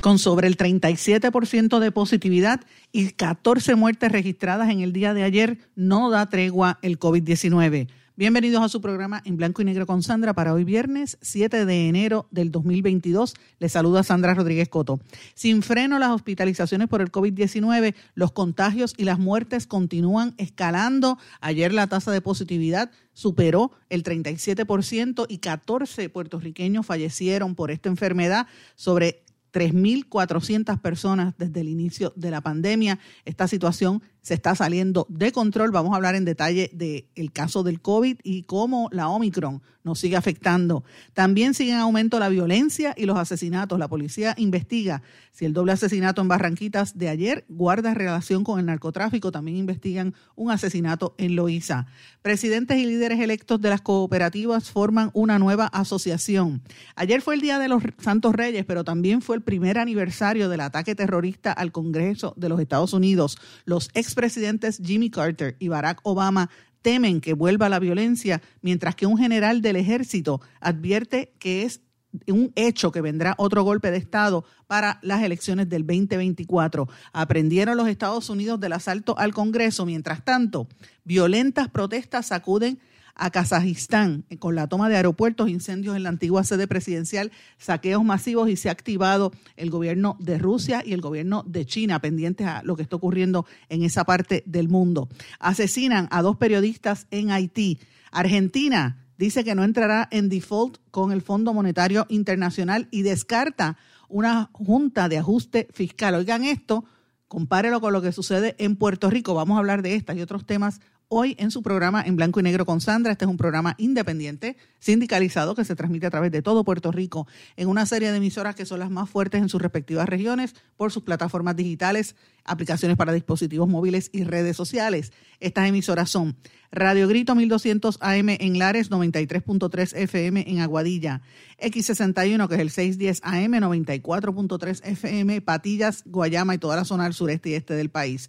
Con sobre el 37% de positividad y 14 muertes registradas en el día de ayer, no da tregua el COVID-19. Bienvenidos a su programa en blanco y negro con Sandra para hoy viernes 7 de enero del 2022. Les saluda Sandra Rodríguez Coto. Sin freno las hospitalizaciones por el COVID-19, los contagios y las muertes continúan escalando. Ayer la tasa de positividad superó el 37% y 14 puertorriqueños fallecieron por esta enfermedad sobre 3.400 personas desde el inicio de la pandemia. Esta situación se está saliendo de control. Vamos a hablar en detalle del caso del COVID y cómo la Omicron nos sigue afectando. También sigue en aumento la violencia y los asesinatos. La policía investiga si el doble asesinato en Barranquitas de ayer guarda relación con el narcotráfico. También investigan un asesinato en Loíza. Presidentes y líderes electos de las cooperativas forman una nueva asociación. Ayer fue el Día de los Santos Reyes, pero también fue el primer aniversario del ataque terrorista al Congreso de los Estados Unidos. Los ex presidentes Jimmy Carter y Barack Obama temen que vuelva la violencia, mientras que un general del ejército advierte que es un hecho que vendrá otro golpe de Estado para las elecciones del 2024. Aprendieron los Estados Unidos del asalto al Congreso. Mientras tanto, violentas protestas sacuden a Kazajistán eh, con la toma de aeropuertos, incendios en la antigua sede presidencial, saqueos masivos y se ha activado el gobierno de Rusia y el gobierno de China pendientes a lo que está ocurriendo en esa parte del mundo. Asesinan a dos periodistas en Haití. Argentina dice que no entrará en default con el Fondo Monetario Internacional y descarta una junta de ajuste fiscal. Oigan esto, compárelo con lo que sucede en Puerto Rico. Vamos a hablar de estas y otros temas hoy en su programa en blanco y negro con Sandra. Este es un programa independiente, sindicalizado, que se transmite a través de todo Puerto Rico en una serie de emisoras que son las más fuertes en sus respectivas regiones por sus plataformas digitales, aplicaciones para dispositivos móviles y redes sociales. Estas emisoras son Radio Grito 1200 AM en Lares, 93.3 FM en Aguadilla, X61 que es el 610 AM, 94.3 FM, Patillas, Guayama y toda la zona del sureste y este del país.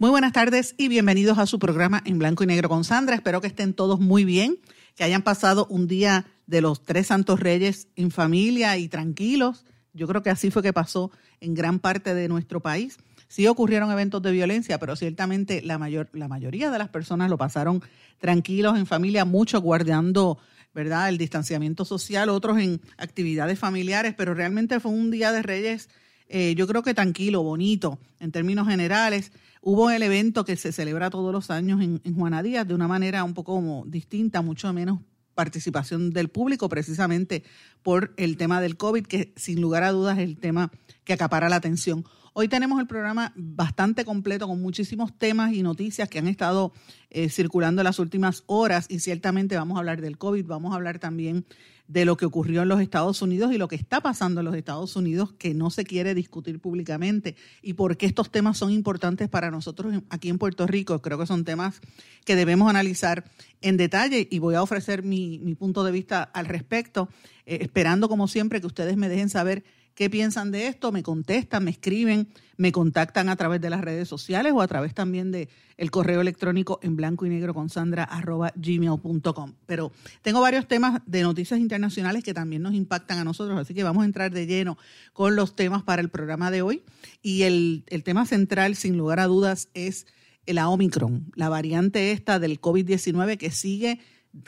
Muy buenas tardes y bienvenidos a su programa en blanco y negro con Sandra. Espero que estén todos muy bien, que hayan pasado un día de los tres santos reyes en familia y tranquilos. Yo creo que así fue que pasó en gran parte de nuestro país. Sí ocurrieron eventos de violencia, pero ciertamente la, mayor, la mayoría de las personas lo pasaron tranquilos en familia, muchos guardando ¿verdad? el distanciamiento social, otros en actividades familiares, pero realmente fue un día de reyes, eh, yo creo que tranquilo, bonito en términos generales. Hubo el evento que se celebra todos los años en, en Juana Díaz de una manera un poco distinta, mucho menos participación del público, precisamente por el tema del COVID, que sin lugar a dudas es el tema que acapara la atención. Hoy tenemos el programa bastante completo con muchísimos temas y noticias que han estado eh, circulando en las últimas horas y ciertamente vamos a hablar del COVID, vamos a hablar también de lo que ocurrió en los Estados Unidos y lo que está pasando en los Estados Unidos que no se quiere discutir públicamente y por qué estos temas son importantes para nosotros aquí en Puerto Rico. Creo que son temas que debemos analizar en detalle y voy a ofrecer mi, punto de vista al respecto, eh, esperando como siempre que ustedes me dejen saber qué piensan de esto, me contestan, me escriben, me contactan a través de las redes sociales o a través también de correo electrónico en blanco y negro con sandra arroba gmail.com. Pero tengo varios temas de noticias internacionales que también nos impactan a nosotros, así que vamos a entrar de lleno con los temas para el programa de hoy. Y el, el tema central, sin lugar a dudas, es la Omicron, la variante esta del COVID-19 que sigue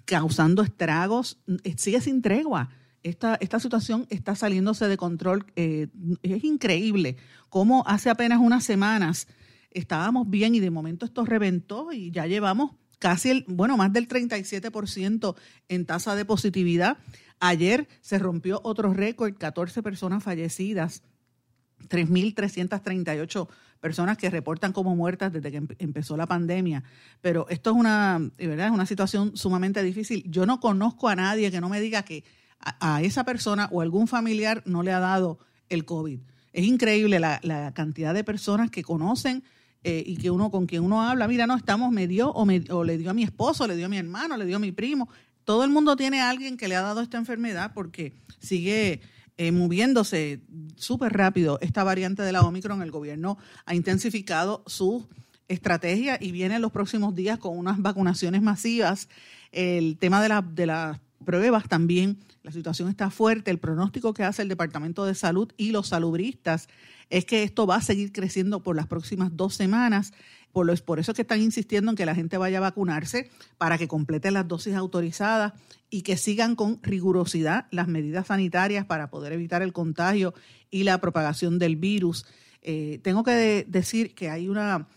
causando estragos, sigue sin tregua esta, esta situación está saliéndose de control. Eh, es increíble cómo hace apenas unas semanas estábamos bien y de momento esto reventó y ya llevamos casi, el, bueno, más del 37% en tasa de positividad. Ayer se rompió otro récord, 14 personas fallecidas, 3.338 personas que reportan como muertas desde que empezó la pandemia. Pero esto es una, ¿verdad? es una situación sumamente difícil. Yo no conozco a nadie que no me diga que a, esa persona o algún familiar no le ha dado el COVID. Es increíble la, cantidad de personas que conocen eh, y que uno con quien uno habla, mira, no, estamos, me dio o, me, o le dio a mi esposo, le dio a mi hermano, le dio a mi primo. Todo el mundo tiene a alguien que le ha dado esta enfermedad porque sigue eh, moviéndose súper rápido esta variante de la Omicron. El gobierno ha intensificado su estrategia y viene en los próximos días con unas vacunaciones masivas. El tema de, la, de las pruebas también, la situación está fuerte. El pronóstico que hace el Departamento de Salud y los salubristas es que esto va a seguir creciendo por las próximas dos semanas. Por, lo, por eso es que están insistiendo en que la gente vaya a vacunarse para que completen las dosis autorizadas y que sigan con rigurosidad las medidas sanitarias para poder evitar el contagio y la propagación del virus. Eh, tengo que decir que hay una,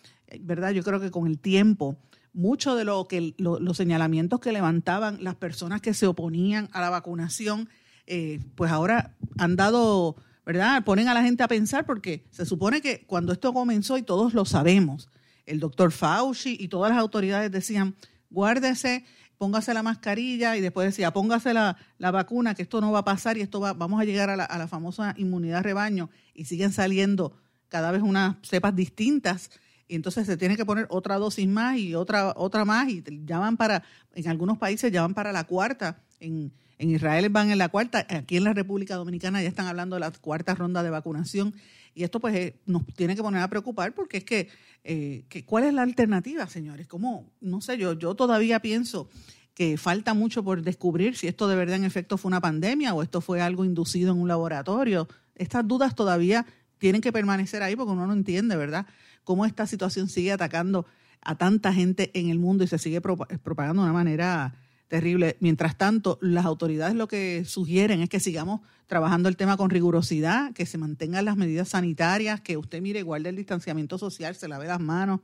¿verdad? Yo creo que con el tiempo, mucho de lo que los señalamientos que levantaban las personas que se oponían a la vacunación, eh, pues ahora han dado ¿verdad? Ponen a la gente a pensar porque se supone que cuando esto comenzó, y todos lo sabemos, el doctor Fauci y todas las autoridades decían, guárdese, póngase la mascarilla y después decía, póngase la, vacuna, que esto no va a pasar y esto va, vamos a llegar a la, a la famosa inmunidad rebaño y siguen saliendo cada vez unas cepas distintas y entonces se tiene que poner otra dosis más y otra otra más y ya para en algunos países ya van para la cuarta en, en Israel van en la cuarta, aquí en la República Dominicana ya están hablando de la cuarta ronda de vacunación y esto pues eh, nos tiene que poner a preocupar porque es que, eh, que ¿cuál es la alternativa, señores? ¿Cómo? No sé, yo, yo todavía pienso que falta mucho por descubrir si esto de verdad en efecto fue una pandemia o esto fue algo inducido en un laboratorio. Estas dudas todavía tienen que permanecer ahí porque uno no entiende, ¿verdad? Cómo esta situación sigue atacando a tanta gente en el mundo y se sigue propagando de una manera terrible. Mientras tanto, las autoridades lo que sugieren es que sigamos trabajando el tema con rigurosidad, que se mantengan las medidas sanitarias, que usted mire, guarde el distanciamiento social, se lave las manos.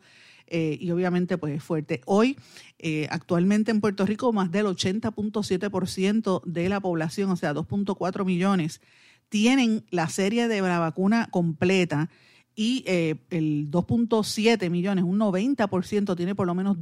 Eh, y obviamente pues es fuerte. Hoy, eh, actualmente en Puerto Rico, más del 80.7% de la población, o sea, 2.4 millones, tienen la serie de la vacuna completa y eh, el 2.7 millones, un 90% tiene por lo menos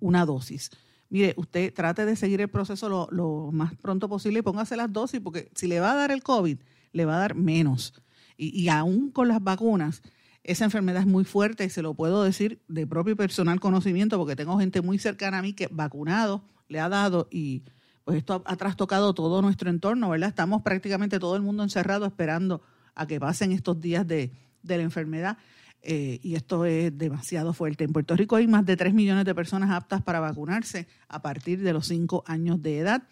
una dosis mire, usted trate de seguir el proceso lo, más pronto posible y póngase las dosis, porque si le va a dar el COVID, le va a dar menos. Y, y aún con las vacunas, esa enfermedad es muy fuerte y se lo puedo decir de propio personal conocimiento, porque tengo gente muy cercana a mí que vacunado le ha dado y pues esto ha, trastocado todo nuestro entorno, ¿verdad? Estamos prácticamente todo el mundo encerrado esperando a que pasen estos días de, de la enfermedad. Eh, y esto es demasiado fuerte. En Puerto Rico hay más de 3 millones de personas aptas para vacunarse a partir de los 5 años de edad.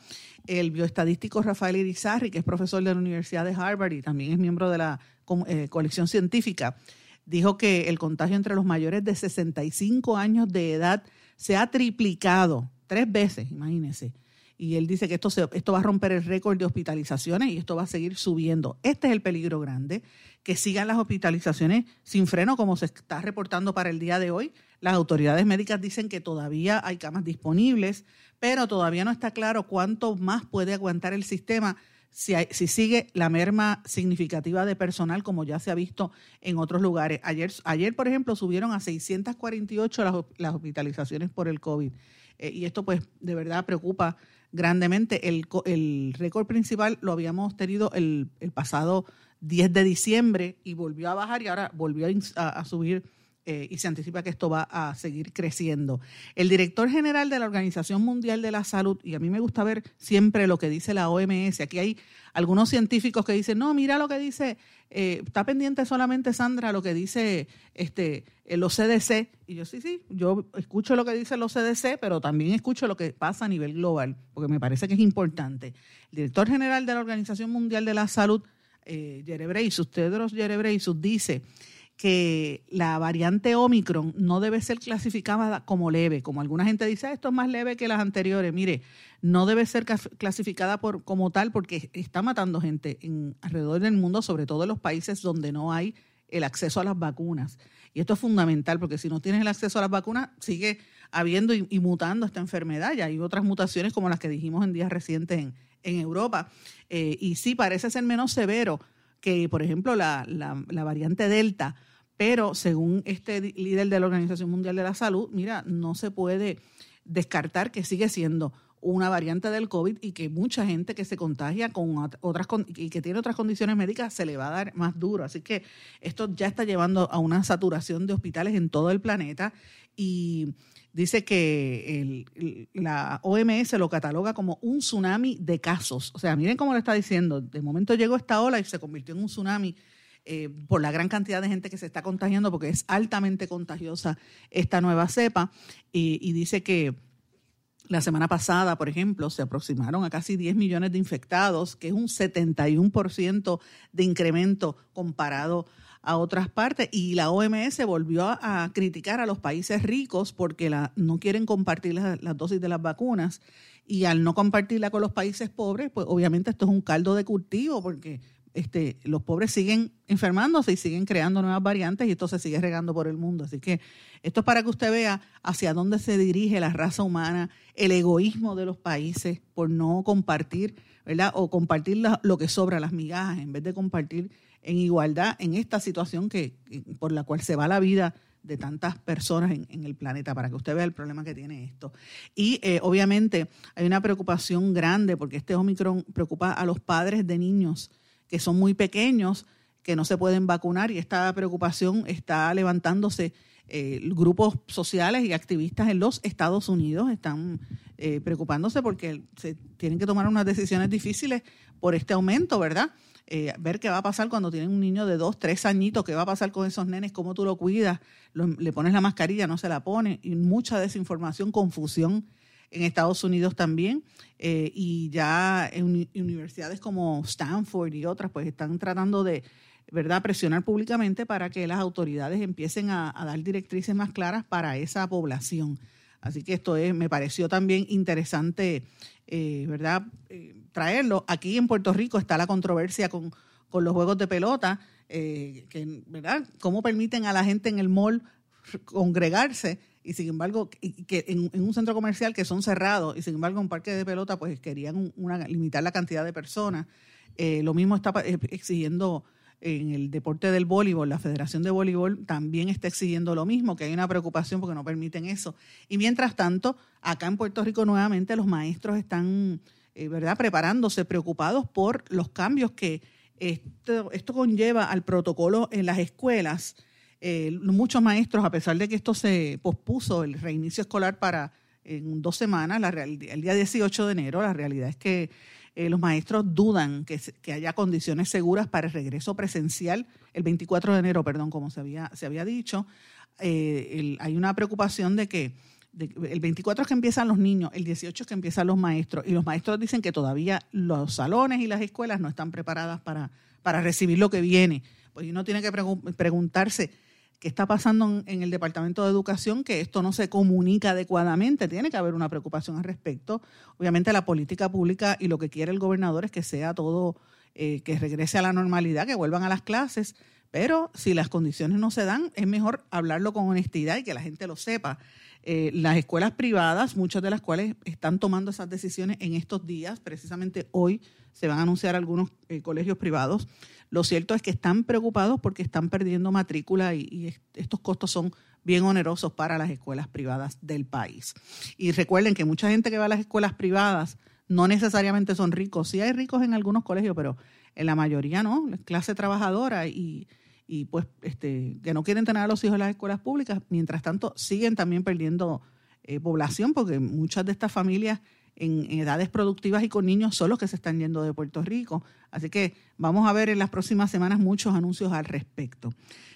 El bioestadístico Rafael Irizarri, que es profesor de la Universidad de Harvard y también es miembro de la eh, colección científica, dijo que el contagio entre los mayores de 65 años de edad se ha triplicado tres veces, imagínense y él dice que esto, esto va a romper el récord de hospitalizaciones y esto va a seguir subiendo. Este es el peligro grande, que sigan las hospitalizaciones sin freno como se está reportando para el día de hoy. Las autoridades médicas dicen que todavía hay camas disponibles, pero todavía no está claro cuánto más puede aguantar el sistema si, si, sigue la merma significativa de personal, como ya se ha visto en otros lugares. Ayer, ayer por ejemplo, subieron a 648 las, las hospitalizaciones por el COVID. Eh, y esto, pues, de verdad preocupa grandemente. El, el récord principal lo habíamos tenido el, el, pasado 10 de diciembre y volvió a bajar y ahora volvió a, subir eh, y se anticipa que esto va a seguir creciendo. El director general de la Organización Mundial de la Salud, y a mí me gusta ver siempre lo que dice la OMS, aquí hay algunos científicos que dicen, no, mira lo que dice, eh, está pendiente solamente Sandra lo que dice este, los CDC. Y yo sí, sí, yo escucho lo que dicen los CDC, pero también escucho lo que pasa a nivel global, porque me parece que es importante. El director general de la Organización Mundial de la Salud, eh, Jerebreisus, Tedros Jerebreisus, dice que la variante Omicron no debe ser clasificada como leve, como alguna gente dice, ah, esto es más leve que las anteriores. Mire, no debe ser clasificada por, como tal porque está matando gente en, alrededor del mundo, sobre todo en los países donde no hay el acceso a las vacunas. Y esto es fundamental porque si no tienes el acceso a las vacunas, sigue habiendo y, mutando esta enfermedad. Y hay otras mutaciones como las que dijimos en días recientes en, Europa. Eh, y sí, parece ser menos severo que, por ejemplo, la, la variante Delta. Pero según este líder de la Organización Mundial de la Salud, mira, no se puede descartar que sigue siendo una variante del COVID y que mucha gente que se contagia con otras y que tiene otras condiciones médicas se le va a dar más duro. Así que esto ya está llevando a una saturación de hospitales en todo el planeta y dice que la OMS lo cataloga como un tsunami de casos. O sea, miren cómo lo está diciendo. De momento llegó esta ola y se convirtió en un tsunami eh, por la gran cantidad de gente que se está contagiando, porque es altamente contagiosa esta nueva cepa. y dice que la semana pasada, por ejemplo, se aproximaron a casi 10 millones de infectados, que es un 71% de incremento comparado a otras partes. Y la OMS volvió a, criticar a los países ricos porque no quieren compartir las, las dosis de las vacunas. Y al no compartirla con los países pobres, pues obviamente esto es un caldo de cultivo porque este, los pobres siguen enfermándose y siguen creando nuevas variantes y esto se sigue regando por el mundo. Así que esto es para que usted vea hacia dónde se dirige la raza humana, el egoísmo de los países por no compartir, ¿verdad? O compartir lo que sobra, las migajas, en vez de compartir en igualdad en esta situación que, por la cual se va la vida de tantas personas en, el planeta, para que usted vea el problema que tiene esto. Y eh, obviamente hay una preocupación grande porque este Omicron preocupa a los padres de niños que son muy pequeños, que no se pueden vacunar y esta preocupación está levantándose. Eh, grupos sociales y activistas en los Estados Unidos están eh, preocupándose porque se tienen que tomar unas decisiones difíciles por este aumento, ¿verdad? Eh, ver qué va a pasar cuando tienen un niño de dos, tres añitos, qué va a pasar con esos nenes, cómo tú lo cuidas, le pones la mascarilla, no se la pone, y mucha desinformación, confusión en Estados Unidos también, eh, y ya en universidades como Stanford y otras, pues están tratando de, ¿verdad?, presionar públicamente para que las autoridades empiecen a, dar directrices más claras para esa población. Así que esto es, me pareció también interesante, eh, ¿verdad?, eh, traerlo. Aquí en Puerto Rico está la controversia con, con los juegos de pelota, que, ¿verdad?, cómo permiten a la gente en el mall congregarse y sin embargo, que en, un centro comercial que son cerrados y sin embargo en un parque de pelota pues querían limitar la cantidad de personas. Eh, lo mismo está eh, exigiendo en el deporte del voleibol, la Federación de Voleibol también está exigiendo lo mismo, que hay una preocupación porque no permiten eso. Y mientras tanto, acá en Puerto Rico nuevamente los maestros están, eh, ¿verdad?, preparándose, preocupados por los cambios que esto, esto conlleva al protocolo en las escuelas eh, muchos maestros, a pesar de que esto se pospuso, el reinicio escolar para en dos semanas, la el día 18 de enero, la realidad es que eh, los maestros dudan que, que, haya condiciones seguras para el regreso presencial el 24 de enero, perdón, como se había, se había dicho. Eh, hay una preocupación de que el 24 es que empiezan los niños, el 18 es que empiezan los maestros, y los maestros dicen que todavía los salones y las escuelas no están preparadas para, para recibir lo que viene. Pues uno tiene que preguntarse qué está pasando en, el Departamento de Educación, que esto no se comunica adecuadamente. Tiene que haber una preocupación al respecto. Obviamente la política pública y lo que quiere el gobernador es que sea todo, eh, que regrese a la normalidad, que vuelvan a las clases. Pero si las condiciones no se dan, es mejor hablarlo con honestidad y que la gente lo sepa. Eh, las escuelas privadas, muchas de las cuales están tomando esas decisiones en estos días, precisamente hoy se van a anunciar algunos eh, colegios privados. Lo cierto es que están preocupados porque están perdiendo matrícula y, estos costos son bien onerosos para las escuelas privadas del país. Y recuerden que mucha gente que va a las escuelas privadas no necesariamente son ricos. Sí hay ricos en algunos colegios, pero en la mayoría no, clase trabajadora y, pues este, que no quieren tener a los hijos en las escuelas públicas, mientras tanto siguen también perdiendo eh, población porque muchas de estas familias en, edades productivas y con niños son los que se están yendo de Puerto Rico. Así que vamos a ver en las próximas semanas muchos anuncios al respecto.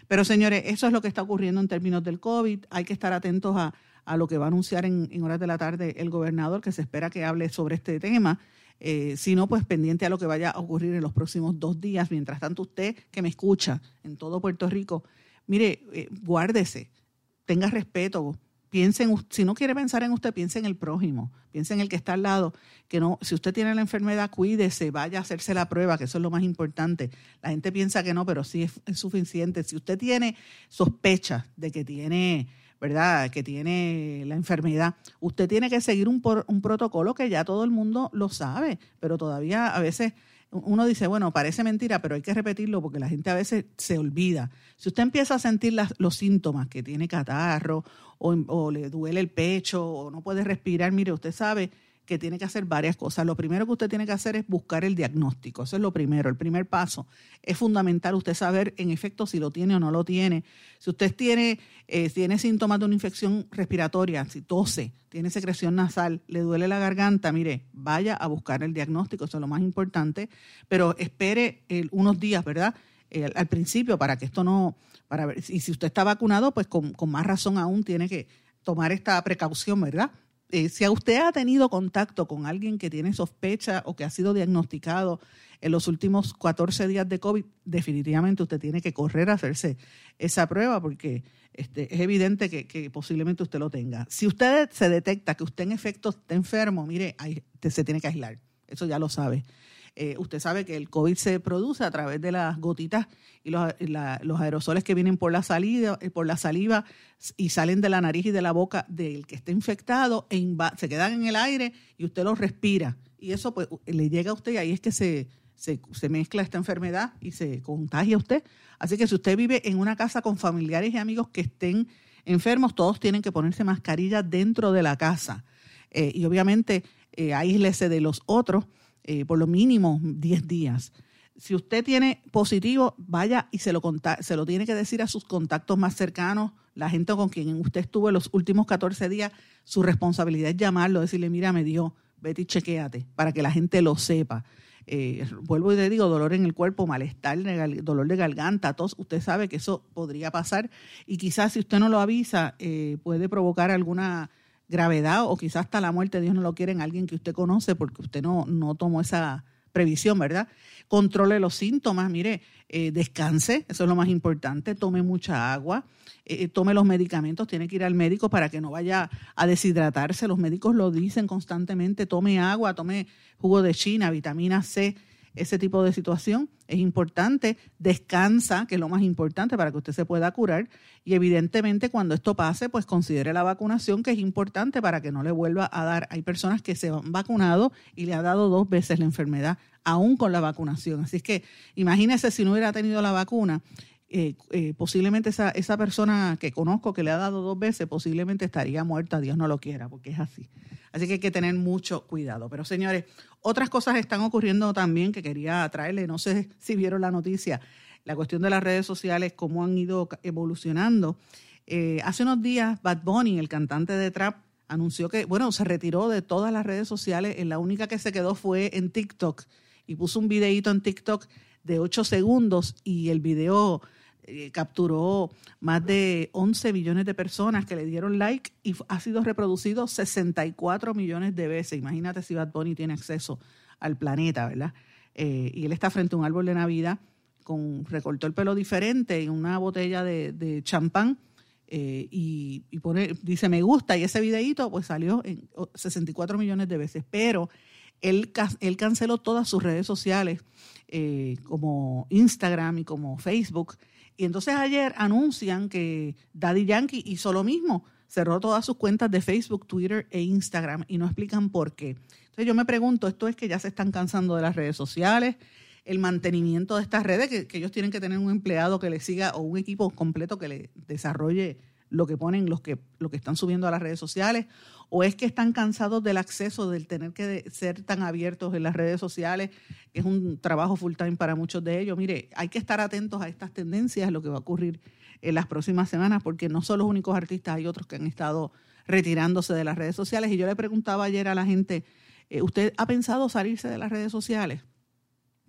Pero señores, eso es lo que está ocurriendo en términos del COVID. Hay que estar atentos a, lo que va a anunciar en, en horas de la tarde el gobernador, que se espera que hable sobre este tema. Eh, sino pues pendiente a lo que vaya a ocurrir en los próximos dos días. Mientras tanto, usted que me escucha en todo Puerto Rico, mire, eh, guárdese, tenga respeto, piensen, si no quiere pensar en usted, piense en el prójimo, piense en el que está al lado, que no, si usted tiene la enfermedad, cuídese, vaya a hacerse la prueba, que eso es lo más importante. La gente piensa que no, pero sí es, suficiente. Si usted tiene sospecha de que tiene, ¿verdad? Que tiene la enfermedad, usted tiene que seguir un, un protocolo que ya todo el mundo lo sabe, pero todavía a veces uno dice, bueno, parece mentira, pero hay que repetirlo porque la gente a veces se olvida. Si usted empieza a sentir los síntomas, que tiene catarro o, o, le duele el pecho o no puede respirar, mire, usted sabe que tiene que hacer varias cosas. Lo primero que usted tiene que hacer es buscar el diagnóstico. Eso es lo primero, el primer paso. Es fundamental usted saber en efecto si lo tiene o no lo tiene. Si usted tiene, eh, tiene síntomas de una infección respiratoria, si tose, tiene secreción nasal, le duele la garganta, mire, vaya a buscar el diagnóstico, eso es lo más importante, pero espere unos días, ¿verdad? al principio para que esto no, para ver, y si usted está vacunado, pues con, con más razón aún tiene que tomar esta precaución, ¿verdad? Eh, si usted ha tenido contacto con alguien que tiene sospecha o que ha sido diagnosticado en los últimos 14 días de COVID, definitivamente usted tiene que correr a hacerse esa prueba porque este, es evidente que, posiblemente usted lo tenga. Si usted se detecta que usted en efecto está enfermo, mire, se tiene que aislar. Eso ya lo sabe. Eh, usted sabe que el COVID se produce a través de las gotitas y los, aerosoles que vienen por la, salida, eh, por la saliva y salen de la nariz y de la boca del que está infectado, e se quedan en el aire y usted los respira. Y eso pues le llega a usted y ahí es que se, se, mezcla esta enfermedad y se contagia a usted. Así que si usted vive en una casa con familiares y amigos que estén enfermos, todos tienen que ponerse mascarilla dentro de la casa. Eh, y obviamente eh, aíslese de los otros eh, por lo mínimo 10 días. Si usted tiene positivo, vaya y se lo, se lo tiene que decir a sus contactos más cercanos, la gente con quien usted estuvo en los últimos 14 días. Su responsabilidad es llamarlo, decirle, mira, me dio, vete y chequéate, para que la gente lo sepa. Eh, vuelvo y le digo, dolor en el cuerpo, malestar, dolor de garganta, tos, usted sabe que eso podría pasar y quizás si usted no lo avisa eh, puede provocar alguna gravedad o quizás hasta la muerte, Dios no lo quiere, en alguien que usted conoce porque usted no, no tomó esa previsión, ¿verdad? Controle los síntomas, mire, eh, descanse, eso es lo más importante, tome mucha agua, eh, tome los medicamentos, tiene que ir al médico para que no vaya a deshidratarse, los médicos lo dicen constantemente, tome agua, tome jugo de china, vitamina C, ese tipo de situación. Es importante, descansa, que es lo más importante para que usted se pueda curar. Y evidentemente cuando esto pase, pues considere la vacunación, que es importante para que no le vuelva a dar. Hay personas que se han vacunado y le ha dado dos veces la enfermedad, aún con la vacunación. Así es que imagínese si no hubiera tenido la vacuna. Eh, eh, posiblemente esa, esa persona que conozco que le ha dado dos veces, posiblemente estaría muerta, Dios no lo quiera, porque es así. Así que hay que tener mucho cuidado. Pero señores, otras cosas están ocurriendo también que quería traerle, no sé si vieron la noticia, la cuestión de las redes sociales, cómo han ido evolucionando. Eh, hace unos días, Bad Bunny, el cantante de Trap, anunció que, bueno, se retiró de todas las redes sociales, la única que se quedó fue en TikTok y puso un videíto en TikTok de 8 segundos y el video eh, capturó más de 11 millones de personas que le dieron like y ha sido reproducido 64 millones de veces. Imagínate si Bad Bunny tiene acceso al planeta, ¿verdad? Eh, y él está frente a un árbol de Navidad, con, recortó el pelo diferente en una botella de, champán eh, y, pone, dice me gusta y ese videíto pues salió en 64 millones de veces. Pero él canceló todas sus redes sociales como Instagram y como Facebook y entonces ayer anuncian que Daddy Yankee hizo lo mismo, cerró todas sus cuentas de Facebook, Twitter e Instagram y no explican por qué. Entonces yo me pregunto, ¿esto es que ya se están cansando de las redes sociales? el mantenimiento de estas redes, que, ellos tienen que tener un empleado que les siga o un equipo completo que le desarrolle lo que ponen los que, lo que están subiendo a las redes sociales, o es que están cansados del acceso, del tener que ser tan abiertos en las redes sociales, es un trabajo full time para muchos de ellos. Mire, hay que estar atentos a estas tendencias, lo que va a ocurrir en las próximas semanas, porque no son los únicos artistas, hay otros que han estado retirándose de las redes sociales. Y yo le preguntaba ayer a la gente, eh, ¿usted ha pensado salirse de las redes sociales?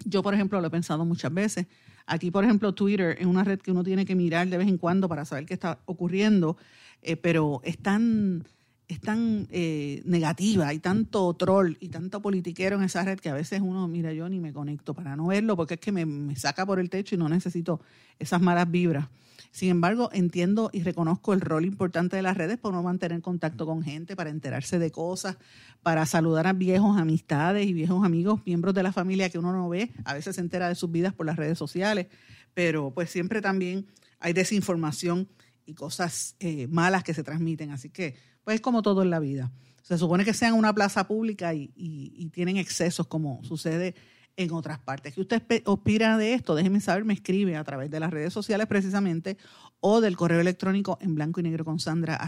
Yo, por ejemplo, lo he pensado muchas veces. Aquí, por ejemplo, Twitter es una red que uno tiene que mirar de vez en cuando para saber qué está ocurriendo, eh, pero es tan es tan eh, negativa y tanto troll y tanto politiquero en esa red que a veces uno, mira, yo ni me conecto para no verlo porque es que me, saca por el techo y no necesito esas malas vibras. Sin embargo, entiendo y reconozco el rol importante de las redes para no mantener contacto con gente, para enterarse de cosas, para saludar a viejos amistades y viejos amigos, miembros de la familia que uno no ve. A veces se entera de sus vidas por las redes sociales, pero pues siempre también hay desinformación y cosas eh, malas que se transmiten. Así que pues es como todo en la vida. Se supone que sean una plaza pública y, tienen excesos como sucede en otras partes. ¿Qué usted opina de esto? Déjeme saber, me escribe a través de las redes sociales precisamente o del correo electrónico en blanco y negro con sandra.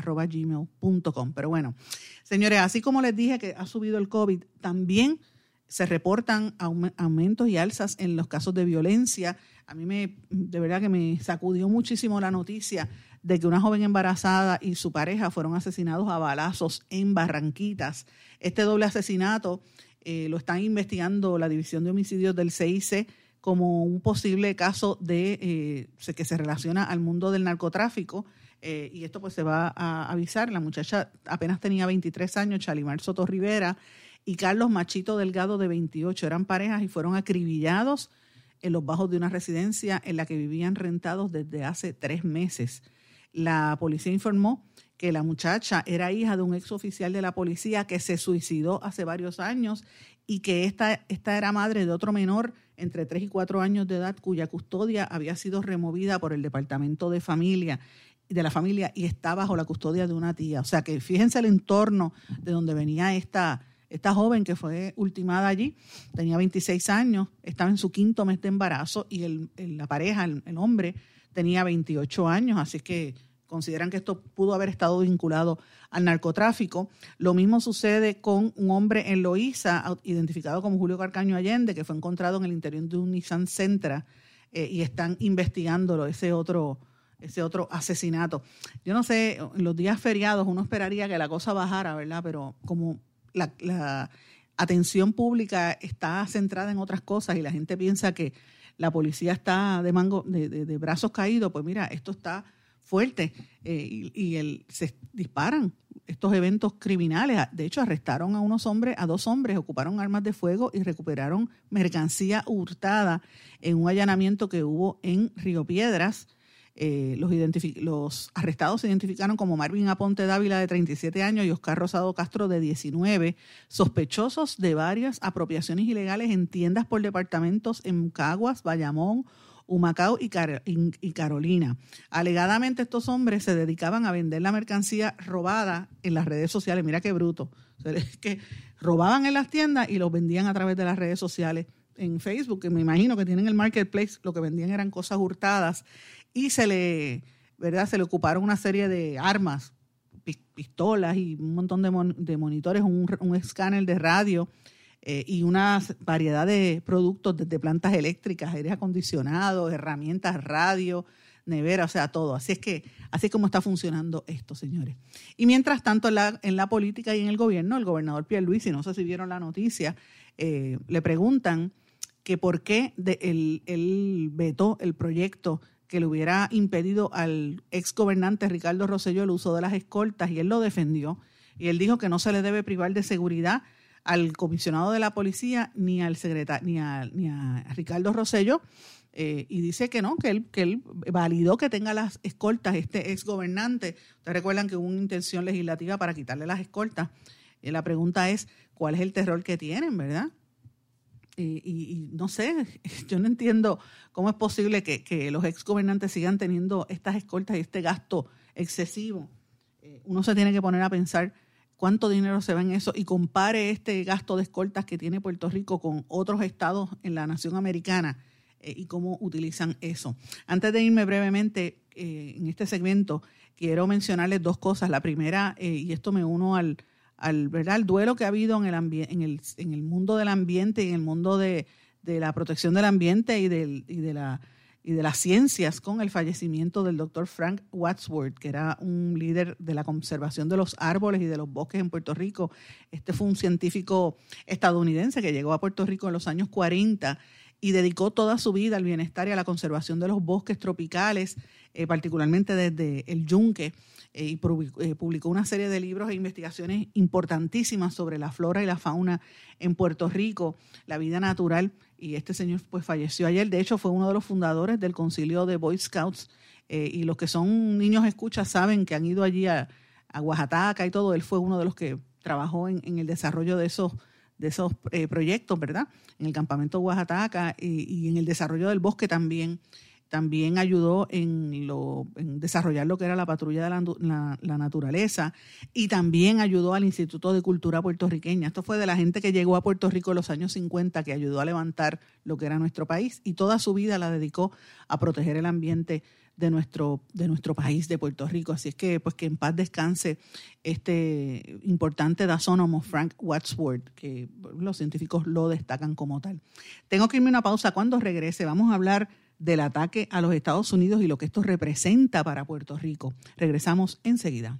Pero bueno, señores, así como les dije que ha subido el COVID, también se reportan aumentos y alzas en los casos de violencia. A mí me, de verdad que me sacudió muchísimo la noticia de que una joven embarazada y su pareja fueron asesinados a balazos en Barranquitas. Este doble asesinato eh, lo están investigando la División de Homicidios del CIC como un posible caso de eh, que se relaciona al mundo del narcotráfico. Eh, y esto pues se va a avisar. La muchacha apenas tenía 23 años, Chalimar Soto Rivera y Carlos Machito Delgado de 28. Eran parejas y fueron acribillados en los bajos de una residencia en la que vivían rentados desde hace tres meses. La policía informó que la muchacha era hija de un ex oficial de la policía que se suicidó hace varios años y que esta, esta era madre de otro menor entre 3 y 4 años de edad cuya custodia había sido removida por el Departamento de Familia de la familia y está bajo la custodia de una tía. O sea que fíjense el entorno de donde venía esta, esta joven que fue ultimada allí, tenía 26 años, estaba en su quinto mes de embarazo y el, la pareja, el hombre, tenía 28 años, así que consideran que esto pudo haber estado vinculado al narcotráfico. Lo mismo sucede con un hombre en Loíza, identificado como Julio Carcaño Allende, que fue encontrado en el interior de un Nissan Sentra eh, y están investigándolo, ese otro, ese otro asesinato. Yo no sé, en los días feriados uno esperaría que la cosa bajara, ¿verdad? Pero como la atención pública está centrada en otras cosas y la gente piensa que la policía está de mango, de, brazos caídos, pues mira, esto está fuerte eh, y, el, se disparan estos eventos criminales. De hecho, arrestaron a unos hombres, a dos hombres, ocuparon armas de fuego y recuperaron mercancía hurtada en un allanamiento que hubo en Río Piedras eh, los, arrestados se identificaron como Marvin Aponte Dávila, de 37 años, y Oscar Rosado Castro, de 19, sospechosos de varias apropiaciones ilegales en tiendas por departamentos en Caguas, Bayamón, Humacao y, y, Carolina. Alegadamente estos hombres se dedicaban a vender la mercancía robada en las redes sociales. Mira qué bruto. es que robaban en las tiendas y los vendían a través de las redes sociales en Facebook, que me imagino que tienen el marketplace, lo que vendían eran cosas hurtadas y se le, ¿verdad? Se le ocuparon una serie de armas, pistolas y un montón de, monitores, un, escáner de radio eh, y una variedad de productos desde plantas eléctricas, aire acondicionado, herramientas, radio, nevera, o sea, todo. Así es que, así es como está funcionando esto, señores. Y mientras tanto, en la, política y en el gobierno, el gobernador Pierre y no sé si vieron la noticia, eh, le preguntan que por qué de, él, él vetó el proyecto que le hubiera impedido al ex gobernante Ricardo Rosselló el uso de las escoltas y él lo defendió. Y él dijo que no se le debe privar de seguridad al comisionado de la policía ni al secretario ni a, Ricardo Rosselló. Eh, y dice que no, que él, que él validó que tenga las escoltas este ex gobernante. Ustedes recuerdan que hubo una intención legislativa para quitarle las escoltas. Y la pregunta es, ¿cuál es el terror que tienen, verdad? Y, no sé, yo no entiendo cómo es posible que, los ex gobernantes sigan teniendo estas escoltas y este gasto excesivo. Eh, uno se tiene que poner a pensar cuánto dinero se va en eso y compare este gasto de escoltas que tiene Puerto Rico con otros estados en la nación americana eh, y cómo utilizan eso. Antes de irme brevemente eh, en este segmento, quiero mencionarles dos cosas. La primera, y esto me uno al, al, ¿verdad? duelo que ha habido en el, en, el, en el mundo del ambiente y en el mundo de, la protección del ambiente y, del, y, de la, y de las ciencias con el fallecimiento del doctor Frank Wadsworth, que era un líder de la conservación de los árboles y de los bosques en Puerto Rico. Este fue un científico estadounidense que llegó a Puerto Rico en los años 40 y dedicó toda su vida al bienestar y a la conservación de los bosques tropicales, eh, particularmente desde el yunque, eh, y eh, publicó una serie de libros e investigaciones importantísimas sobre la flora y la fauna en Puerto Rico, la vida natural, y este señor pues falleció ayer, de hecho fue uno de los fundadores del concilio de Boy Scouts, y los que son niños escuchas saben que han ido allí a, a Oaxaca y todo, él fue uno de los que trabajó en el desarrollo de esos de esos eh, proyectos, ¿verdad? En el campamento Oaxaca y, en el desarrollo del bosque también. También ayudó en, lo, en desarrollar lo que era la patrulla de la, la, naturaleza y también ayudó al Instituto de Cultura Puertorriqueña. Esto fue de la gente que llegó a Puerto Rico en los años 50, que ayudó a levantar lo que era nuestro país y toda su vida la dedicó a proteger el ambiente de nuestro, de nuestro país, de Puerto Rico. Así es que, pues que en paz descanse este importante dasónomo Frank Wadsworth, que los científicos lo destacan como tal. Tengo que irme una pausa. Cuando regrese, vamos a hablar del ataque a los Estados Unidos y lo que esto representa para Puerto Rico. Regresamos enseguida.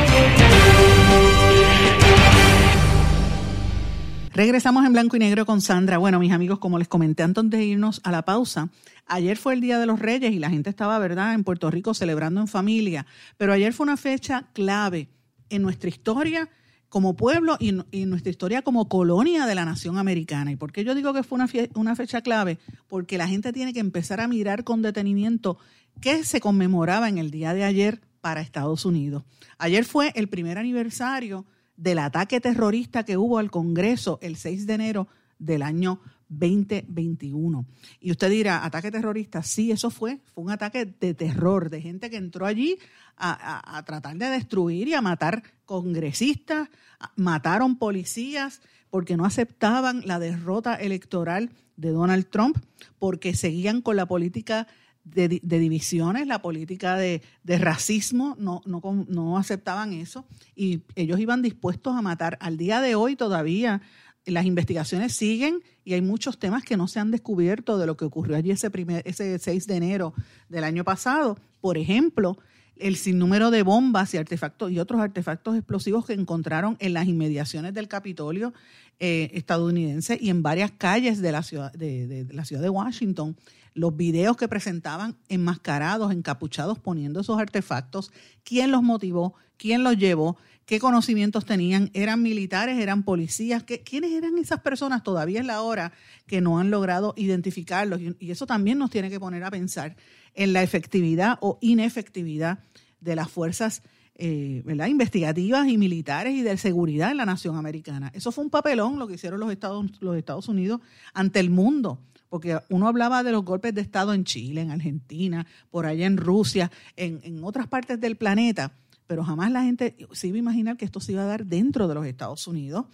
Regresamos en blanco y negro con Sandra. Bueno, mis amigos, como les comenté antes de irnos a la pausa, ayer fue el Día de los Reyes y la gente estaba, ¿verdad?, en Puerto Rico celebrando en familia, pero ayer fue una fecha clave en nuestra historia como pueblo y en nuestra historia como colonia de la nación americana. ¿Y por qué yo digo que fue una, una fecha clave? Porque la gente tiene que empezar a mirar con detenimiento qué se conmemoraba en el día de ayer para Estados Unidos. Ayer fue el primer aniversario del ataque terrorista que hubo al Congreso el 6 de enero del año 2021. Y usted dirá, ataque terrorista, sí, eso fue, fue un ataque de terror, de gente que entró allí a, tratar de destruir y a matar congresistas, mataron policías porque no aceptaban la derrota electoral de Donald Trump, porque seguían con la política de, divisiones, la política de, racismo, no, no, no, aceptaban eso y ellos iban dispuestos a matar. Al día de hoy todavía las investigaciones siguen y hay muchos temas que no se han descubierto de lo que ocurrió allí ese, primer, ese 6 de enero del año pasado. Por ejemplo, el sinnúmero de bombas y artefactos y otros artefactos explosivos que encontraron en las inmediaciones del Capitolio eh, estadounidense y en varias calles de la ciudad de la ciudad de Washington los videos que presentaban enmascarados, encapuchados, poniendo esos artefactos, quién los motivó, quién los llevó, qué conocimientos tenían, eran militares, eran policías, ¿Qué, quiénes eran esas personas, todavía es la hora que no han logrado identificarlos. Y eso también nos tiene que poner a pensar en la efectividad o inefectividad de las fuerzas eh, investigativas y militares y de seguridad en la nación americana. Eso fue un papelón lo que hicieron los Estados, los Estados Unidos ante el mundo porque uno hablaba de los golpes de Estado en Chile, en Argentina, por allá en Rusia, en, otras partes del planeta, pero jamás la gente se iba a imaginar que esto se iba a dar dentro de los Estados Unidos,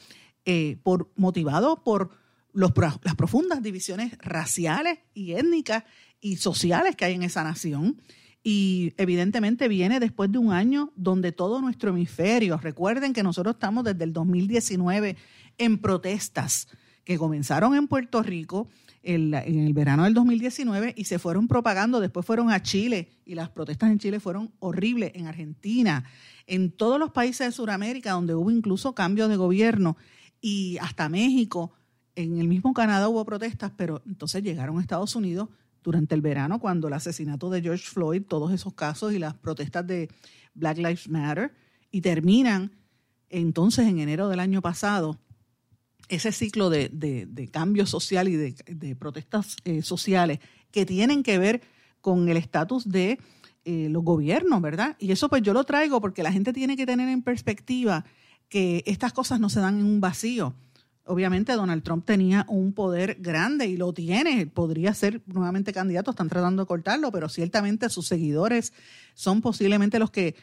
eh, por, motivado por las profundas divisiones raciales y étnicas y sociales que hay en esa nación. Y evidentemente viene después de un año donde todo nuestro hemisferio, recuerden que nosotros estamos desde el 2019 en protestas que comenzaron en Puerto Rico en el verano del 2019 y se fueron propagando, después fueron a Chile y las protestas en Chile fueron horribles, en Argentina, en todos los países de Sudamérica donde hubo incluso cambios de gobierno y hasta México, en el mismo Canadá hubo protestas, pero entonces llegaron a Estados Unidos durante el verano cuando el asesinato de George Floyd, todos esos casos y las protestas de Black Lives Matter y terminan entonces en enero del año pasado ese ciclo de, de, cambio social y de, protestas eh, sociales que tienen que ver con el estatus de eh, los gobiernos, ¿verdad? Y eso pues yo lo traigo porque la gente tiene que tener en perspectiva que estas cosas no se dan en un vacío. Obviamente Donald Trump tenía un poder grande y lo tiene, podría ser nuevamente candidato, están tratando de cortarlo, pero ciertamente sus seguidores son posiblemente los que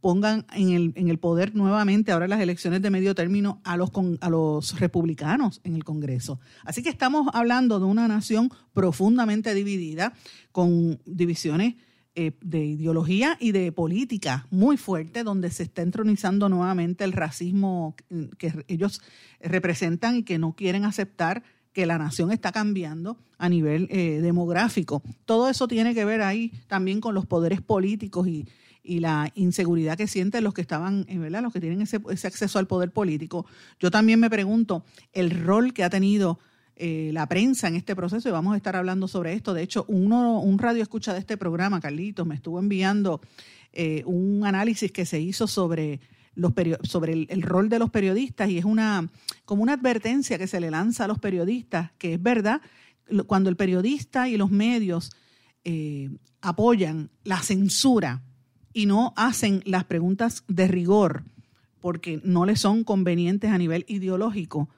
pongan en el, en el poder nuevamente ahora las elecciones de medio término a los, a los republicanos en el Congreso. Así que estamos hablando de una nación profundamente dividida, con divisiones eh, de ideología y de política muy fuerte, donde se está entronizando nuevamente el racismo que ellos representan y que no quieren aceptar que la nación está cambiando a nivel eh, demográfico. Todo eso tiene que ver ahí también con los poderes políticos y, la inseguridad que sienten los que estaban, eh, ¿verdad? Los que tienen ese, acceso al poder político. Yo también me pregunto el rol que ha tenido eh, la prensa en este proceso y vamos a estar hablando sobre esto. De hecho, uno, un radio escucha de este programa, Carlitos, me estuvo enviando un análisis que se hizo sobre los sobre el, rol de los periodistas y es una como una advertencia que se le lanza a los periodistas, que es verdad, cuando el periodista y los medios eh, apoyan la censura y no hacen las preguntas de rigor porque no les son convenientes a nivel ideológico,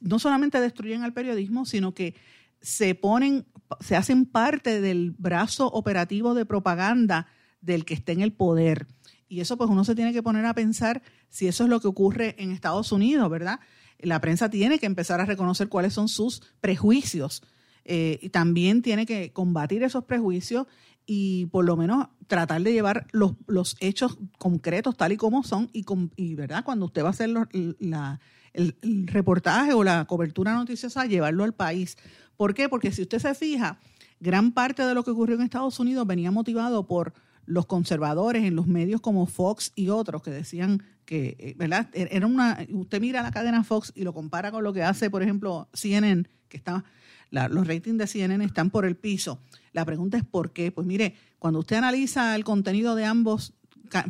no solamente destruyen al periodismo, sino que se ponen, se hacen parte del brazo operativo de propaganda del que esté en el poder. Y eso pues uno se tiene que poner a pensar si eso es lo que ocurre en Estados Unidos, ¿verdad? La prensa tiene que empezar a reconocer cuáles son sus prejuicios eh, y también tiene que combatir esos prejuicios y por lo menos tratar de llevar los, los hechos concretos tal y como son y, ¿verdad? Cuando usted va a hacer la, el, reportaje o la cobertura noticiosa, llevarlo al país. ¿Por qué? Porque si usted se fija, gran parte de lo que ocurrió en Estados Unidos venía motivado por los conservadores en los medios como Fox y otros que decían que, eh, ¿verdad? Er, era una, usted mira la cadena Fox y lo compara con lo que hace, por ejemplo, CNN, que está, los ratings de CNN están por el piso. La pregunta es por qué. Pues mire, cuando usted analiza el contenido de ambos,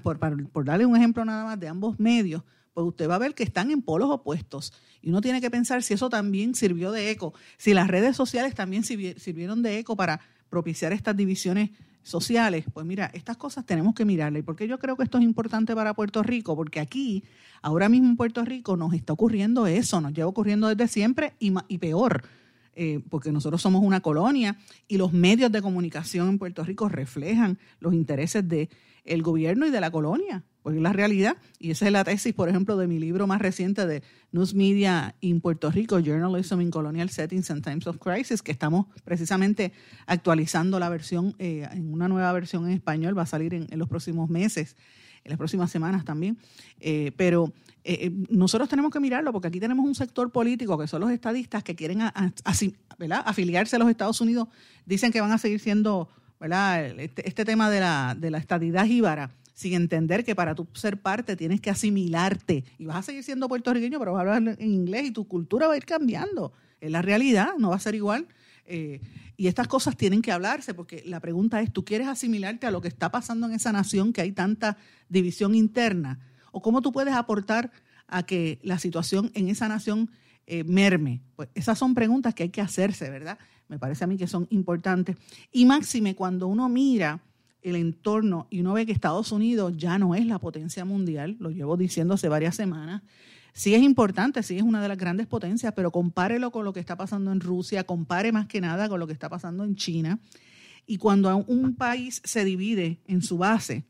por darle un ejemplo nada más, de ambos medios, pues usted va a ver que están en polos opuestos. Y uno tiene que pensar si eso también sirvió de eco, si las redes sociales también sirvieron de eco para propiciar estas divisiones sociales, pues mira, estas cosas tenemos que mirarlas. ¿Y por qué yo creo que esto es importante para Puerto Rico? Porque aquí, ahora mismo en Puerto Rico, nos está ocurriendo eso, nos lleva ocurriendo desde siempre y, y peor. Eh, porque nosotros somos una colonia y los medios de comunicación en Puerto Rico reflejan los intereses del el gobierno y de la colonia porque es la realidad. Y esa es la tesis, por ejemplo, de mi libro más reciente de News Media in Puerto Rico, Journalism in Colonial Settings and Times of Crisis, que estamos precisamente actualizando la versión eh, en una nueva versión en español, va a salir en, los próximos meses, en las próximas semanas también. Eh, pero eh, nosotros tenemos que mirarlo porque aquí tenemos un sector político que son los estadistas que quieren afiliarse a los Estados Unidos, dicen que van a seguir siendo ¿verdad? Este, este tema de la, de la estadidad jíbara sin entender que para tú ser parte tienes que asimilarte y vas a seguir siendo puertorriqueño, pero vas a hablar en inglés y tu cultura va a ir cambiando. Es la realidad, no va a ser igual. Eh, y estas cosas tienen que hablarse porque la pregunta es, ¿tú quieres asimilarte a lo que está pasando en esa nación, que hay tanta división interna? ¿O cómo tú puedes aportar a que la situación en esa nación eh, merme? Pues esas son preguntas que hay que hacerse, ¿verdad? Me parece a mí que son importantes. Y máxime, cuando uno mira el entorno y uno ve que Estados Unidos ya no es la potencia mundial, lo llevo diciendo hace varias semanas, sí es importante, sí es una de las grandes potencias, pero compárelo con lo que está pasando en Rusia, compare más que nada con lo que está pasando en China. Y cuando un país se divide en su base,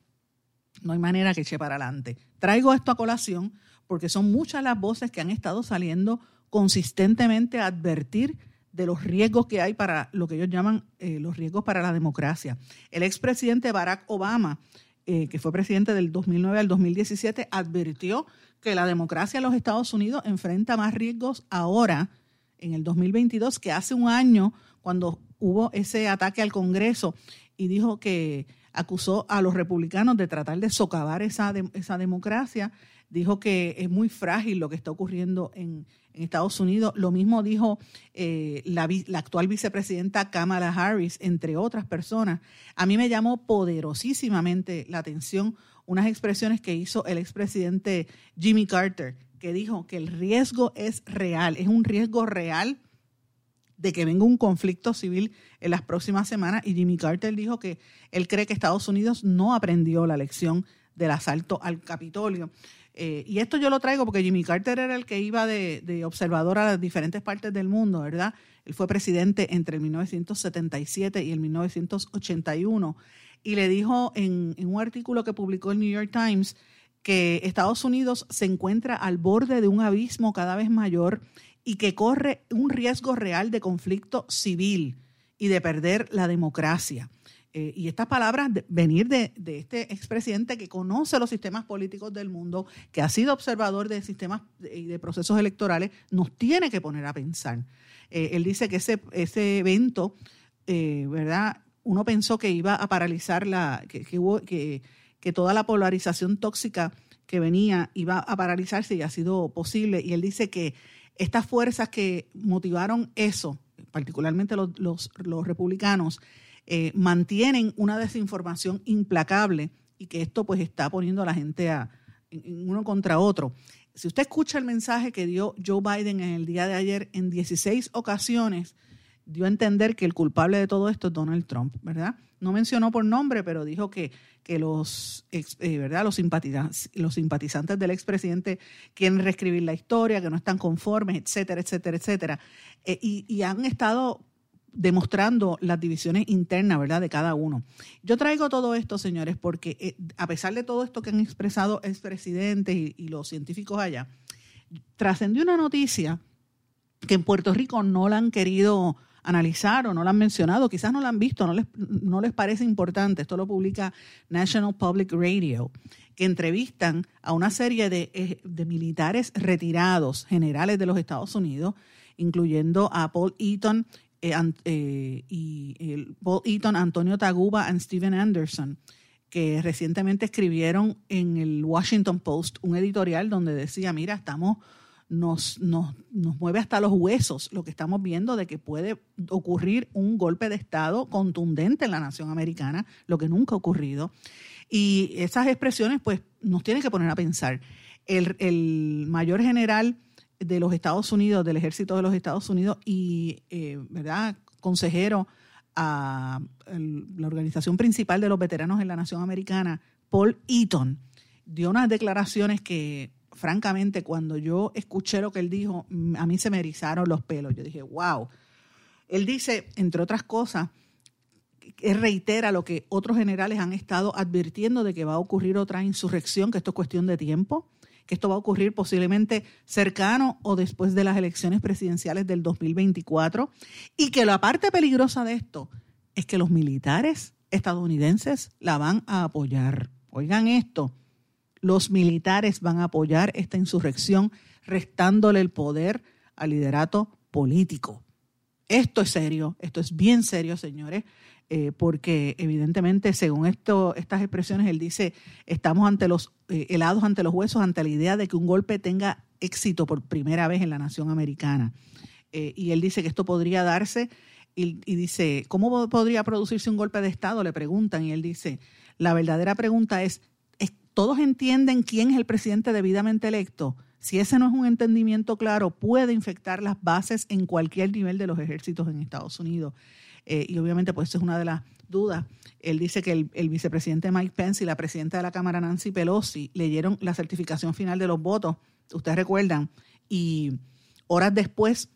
no hay manera que eche para adelante. Traigo esto a colación porque son muchas las voces que han estado saliendo consistentemente a advertir de los riesgos que hay para lo que ellos llaman eh, los riesgos para la democracia. El expresidente Barack Obama, eh, que fue presidente del 2009 al 2017, advirtió que la democracia en los Estados Unidos enfrenta más riesgos ahora, en el 2022, que hace un año, cuando hubo ese ataque al Congreso y dijo que acusó a los republicanos de tratar de socavar esa, esa democracia, dijo que es muy frágil lo que está ocurriendo en, en Estados Unidos. Lo mismo dijo eh, la, actual vicepresidenta Kamala Harris, entre otras personas. A mí me llamó poderosísimamente la atención unas expresiones que hizo el expresidente Jimmy Carter, que dijo que el riesgo es real, es un riesgo real de que venga un conflicto civil en las próximas semanas. Y Jimmy Carter dijo que él cree que Estados Unidos no aprendió la lección del asalto al Capitolio. Eh, y esto yo lo traigo porque Jimmy Carter era el que iba de, observador a las diferentes partes del mundo, ¿verdad? Él fue presidente entre el 1977 y el 1981 y le dijo en, en un artículo que publicó el New York Times que Estados Unidos se encuentra al borde de un abismo cada vez mayor y que corre un riesgo real de conflicto civil y de perder la democracia. Eh, y estas palabras venir de, este expresidente que conoce los sistemas políticos del mundo, que ha sido observador de sistemas y de, procesos electorales, nos tiene que poner a pensar. Eh, él dice que ese, ese evento, eh, ¿verdad? Uno pensó que iba a paralizar la, que, que, que toda la polarización tóxica que venía iba a paralizarse y ha sido posible. Y él dice que estas fuerzas que motivaron eso, particularmente los, los republicanos, eh, mantienen una desinformación implacable y que esto pues está poniendo a la gente a, uno contra otro. Si usted escucha el mensaje que dio Joe Biden en el día de ayer, en 16 ocasiones dio a entender que el culpable de todo esto es Donald Trump, ¿verdad? No mencionó por nombre, pero dijo que, que los, eh, ¿verdad? Los, simpatizantes, los simpatizantes del expresidente quieren reescribir la historia, que no están conformes, etcétera, etcétera, etcétera. Eh, y, y, han estado demostrando las divisiones internas, ¿verdad?, de cada uno. Yo traigo todo esto, señores, porque eh, a pesar de todo esto que han expresado expresidentes y, y los científicos allá, trascendió una noticia que en Puerto Rico no la han querido analizar o no la han mencionado, quizás no la han visto, no les, no les parece importante. Esto lo publica National Public Radio, que entrevistan a una serie de, eh, de militares retirados, generales de los Estados Unidos, incluyendo a Paul Eaton eh, eh, y el Paul Eaton, Antonio Taguba y Steven Anderson, que recientemente escribieron en el Washington Post un editorial donde decía, mira, estamos, nos, nos, nos mueve hasta los huesos lo que estamos viendo de que puede ocurrir un golpe de Estado contundente en la nación americana, lo que nunca ha ocurrido. Y esas expresiones, pues, nos tienen que poner a pensar. El mayor general de los Estados Unidos, del ejército de los Estados Unidos y, eh, ¿verdad?, consejero a la organización principal de los veteranos en la Nación Americana, Paul Eaton, dio unas declaraciones que, francamente, cuando yo escuché lo que él dijo, a mí se me erizaron los pelos. Yo dije, wow. Él dice, entre otras cosas, él reitera lo que otros generales han estado advirtiendo de que va a ocurrir otra insurrección, que esto es cuestión de tiempo que esto va a ocurrir posiblemente cercano o después de las elecciones presidenciales del 2024 y que la parte peligrosa de esto es que los militares estadounidenses la van a apoyar. Oigan esto, los militares van a apoyar esta insurrección restándole el poder al liderato político. Esto es serio, esto es bien serio, señores. Eh, porque evidentemente, según esto, estas expresiones, él dice, estamos ante los eh, helados ante los huesos, ante la idea de que un golpe tenga éxito por primera vez en la nación americana. Eh, y él dice que esto podría darse, y, dice, ¿cómo podría producirse un golpe de Estado? Le preguntan, y él dice, la verdadera pregunta ¿es ¿todos entienden quién es el presidente debidamente electo? Si ese no es un entendimiento claro, puede infectar las bases en cualquier nivel de los ejércitos en Estados Unidos. Eh, y obviamente pues eso es una de las dudas. Él dice que el, vicepresidente Mike Pence y la presidenta de la Cámara Nancy Pelosi leyeron la certificación final de los votos, ustedes recuerdan, y horas después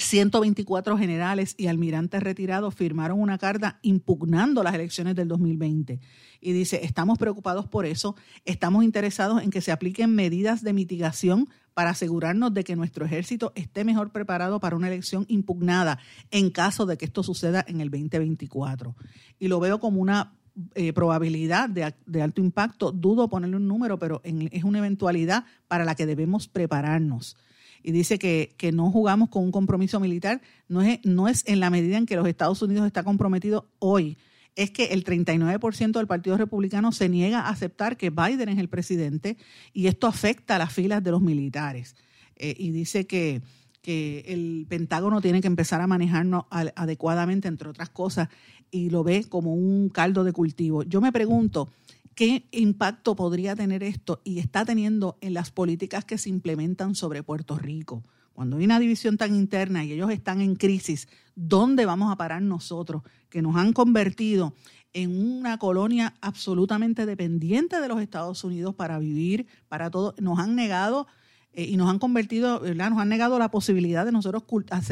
124 generales y almirantes retirados firmaron una carta impugnando las elecciones del 2020. Y dice, estamos preocupados por eso, estamos interesados en que se apliquen medidas de mitigación para asegurarnos de que nuestro ejército esté mejor preparado para una elección impugnada en caso de que esto suceda en el 2024. Y lo veo como una eh, probabilidad de, alto impacto, dudo ponerle un número, pero es una eventualidad para la que debemos prepararnos y dice que, que, no jugamos con un compromiso militar, no es, no es en la medida en que los Estados Unidos está comprometido hoy, es que el 39% del Partido Republicano se niega a aceptar que Biden es el presidente y esto afecta a las filas de los militares. Eh, y dice que, que el Pentágono tiene que empezar a manejarnos adecuadamente, entre otras cosas, y lo ve como un caldo de cultivo. Yo me pregunto, ¿Qué impacto podría tener esto y está teniendo en las políticas que se implementan sobre Puerto Rico? Cuando hay una división tan interna y ellos están en crisis, ¿dónde vamos a parar nosotros que nos han convertido en una colonia absolutamente dependiente de los Estados Unidos para vivir, para todo? Nos han negado eh, y nos han convertido. Nos han negado la posibilidad de nosotros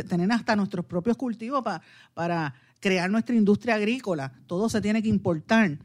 tener hasta nuestros propios cultivos para crear nuestra industria agrícola. Todo se tiene que importar.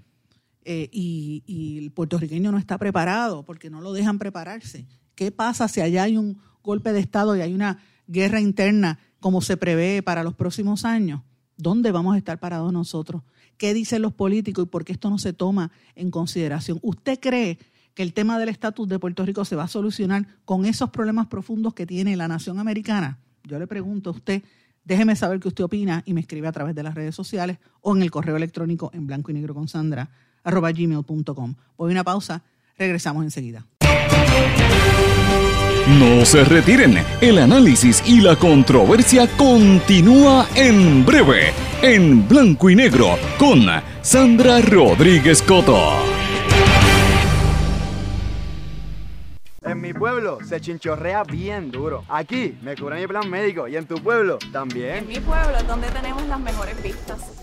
Eh, y, el puertorriqueño no está preparado porque no lo dejan prepararse. ¿Qué pasa si allá hay un golpe de Estado y hay una guerra interna como se prevé para los próximos años? ¿Dónde vamos a estar parados nosotros? qué dicen los políticos y por qué esto no se toma en consideración. ¿Usted cree que el tema del estatus de Puerto Rico se va a solucionar con esos problemas profundos que tiene la nación americana? Yo le pregunto a usted, déjeme saber qué usted opina y me escribe a través de las redes sociales o en el correo electrónico en blanco y negro con Sandra arroba gmail.com. Voy a una pausa, regresamos enseguida. No se retiren, el análisis y la controversia continúa en breve, en blanco y negro, con Sandra Rodríguez Coto. En mi pueblo se chinchorrea bien duro. Aquí me cubre mi plan médico y en tu pueblo también. En mi pueblo es donde tenemos las mejores vistas.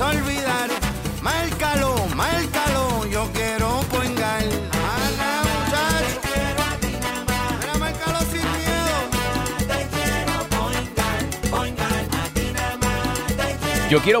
a olvidar. Márcalo, márcalo, yo quiero poingar. Te quiero a ti. Te quiero. A ti te quiero Yo quiero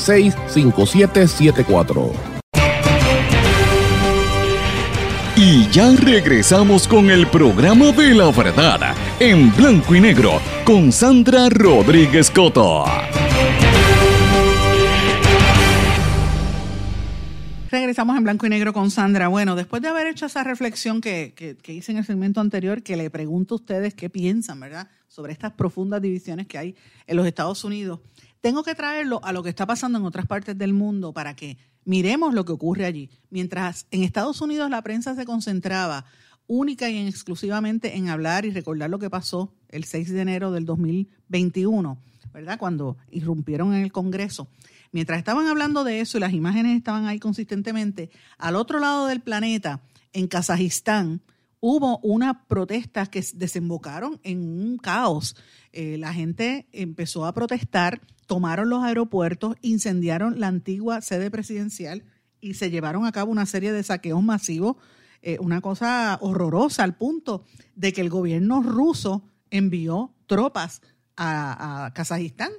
939-336-5774. Y ya regresamos con el programa de la verdad, en blanco y negro, con Sandra Rodríguez Coto. Regresamos en blanco y negro con Sandra. Bueno, después de haber hecho esa reflexión que, que- que hice en el segmento anterior, que le pregunto a ustedes qué piensan, ¿verdad? Sobre estas profundas divisiones que hay en los Estados Unidos, tengo que traerlo a lo que está pasando en otras partes del mundo para que miremos lo que ocurre allí. Mientras en Estados Unidos la prensa se concentraba única y exclusivamente en hablar y recordar lo que pasó el 6 de enero del 2021, ¿verdad? Cuando irrumpieron en el Congreso. Mientras estaban hablando de eso y las imágenes estaban ahí consistentemente, al otro lado del planeta, en Kazajistán, hubo unas protestas que desembocaron en un caos. Eh, la gente empezó a protestar, tomaron los aeropuertos, incendiaron la antigua sede presidencial y se llevaron a cabo una serie de saqueos masivos, eh, una cosa horrorosa al punto de que el gobierno ruso envió tropas a, Kazajistán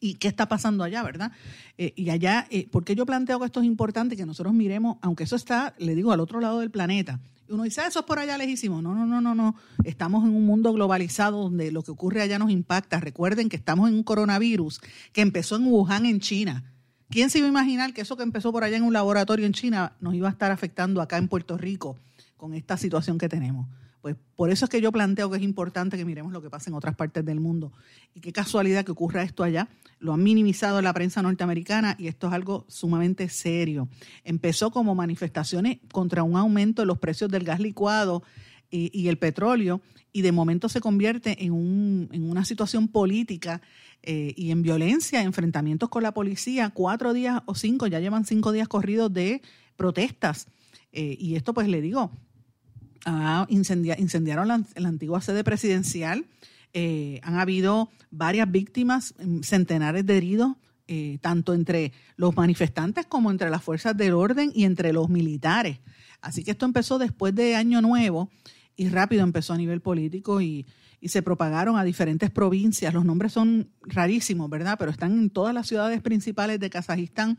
y qué está pasando allá, ¿verdad? Eh, y allá, eh, ¿por qué yo planteo que esto es importante que nosotros miremos, aunque eso está, le digo, al otro lado del planeta? Uno dice, "Ah, eso es por allá lejísimo. No, no, no, no, no. Estamos en un mundo globalizado donde lo que ocurre allá nos impacta. Recuerden que estamos en un coronavirus que empezó en Wuhan, en China. ¿Quién se iba a imaginar que eso que empezó por allá en un laboratorio en China nos iba a estar afectando acá en Puerto Rico con esta situación que tenemos? Pues por eso es que yo planteo que es importante que miremos lo que pasa en otras partes del mundo. Y qué casualidad que ocurra esto allá. Lo han minimizado la prensa norteamericana y esto es algo sumamente serio. Empezó como manifestaciones contra un aumento de los precios del gas licuado y, y el petróleo y de momento se convierte en, un, en una situación política eh, y en violencia, enfrentamientos con la policía, cuatro días o cinco, ya llevan cinco días corridos de protestas. Eh, y esto pues le digo, ah, incendia- incendiaron la, antigua sede presidencial, eh, han habido varias víctimas, mm, centenares de heridos, eh, tanto entre los manifestantes como entre las fuerzas del orden y entre los militares. Así que esto empezó después de Año Nuevo y rápido empezó a nivel político y, se propagaron a diferentes provincias. Los nombres son rarísimos, ¿verdad? Pero están en todas las ciudades principales de Kazajistán.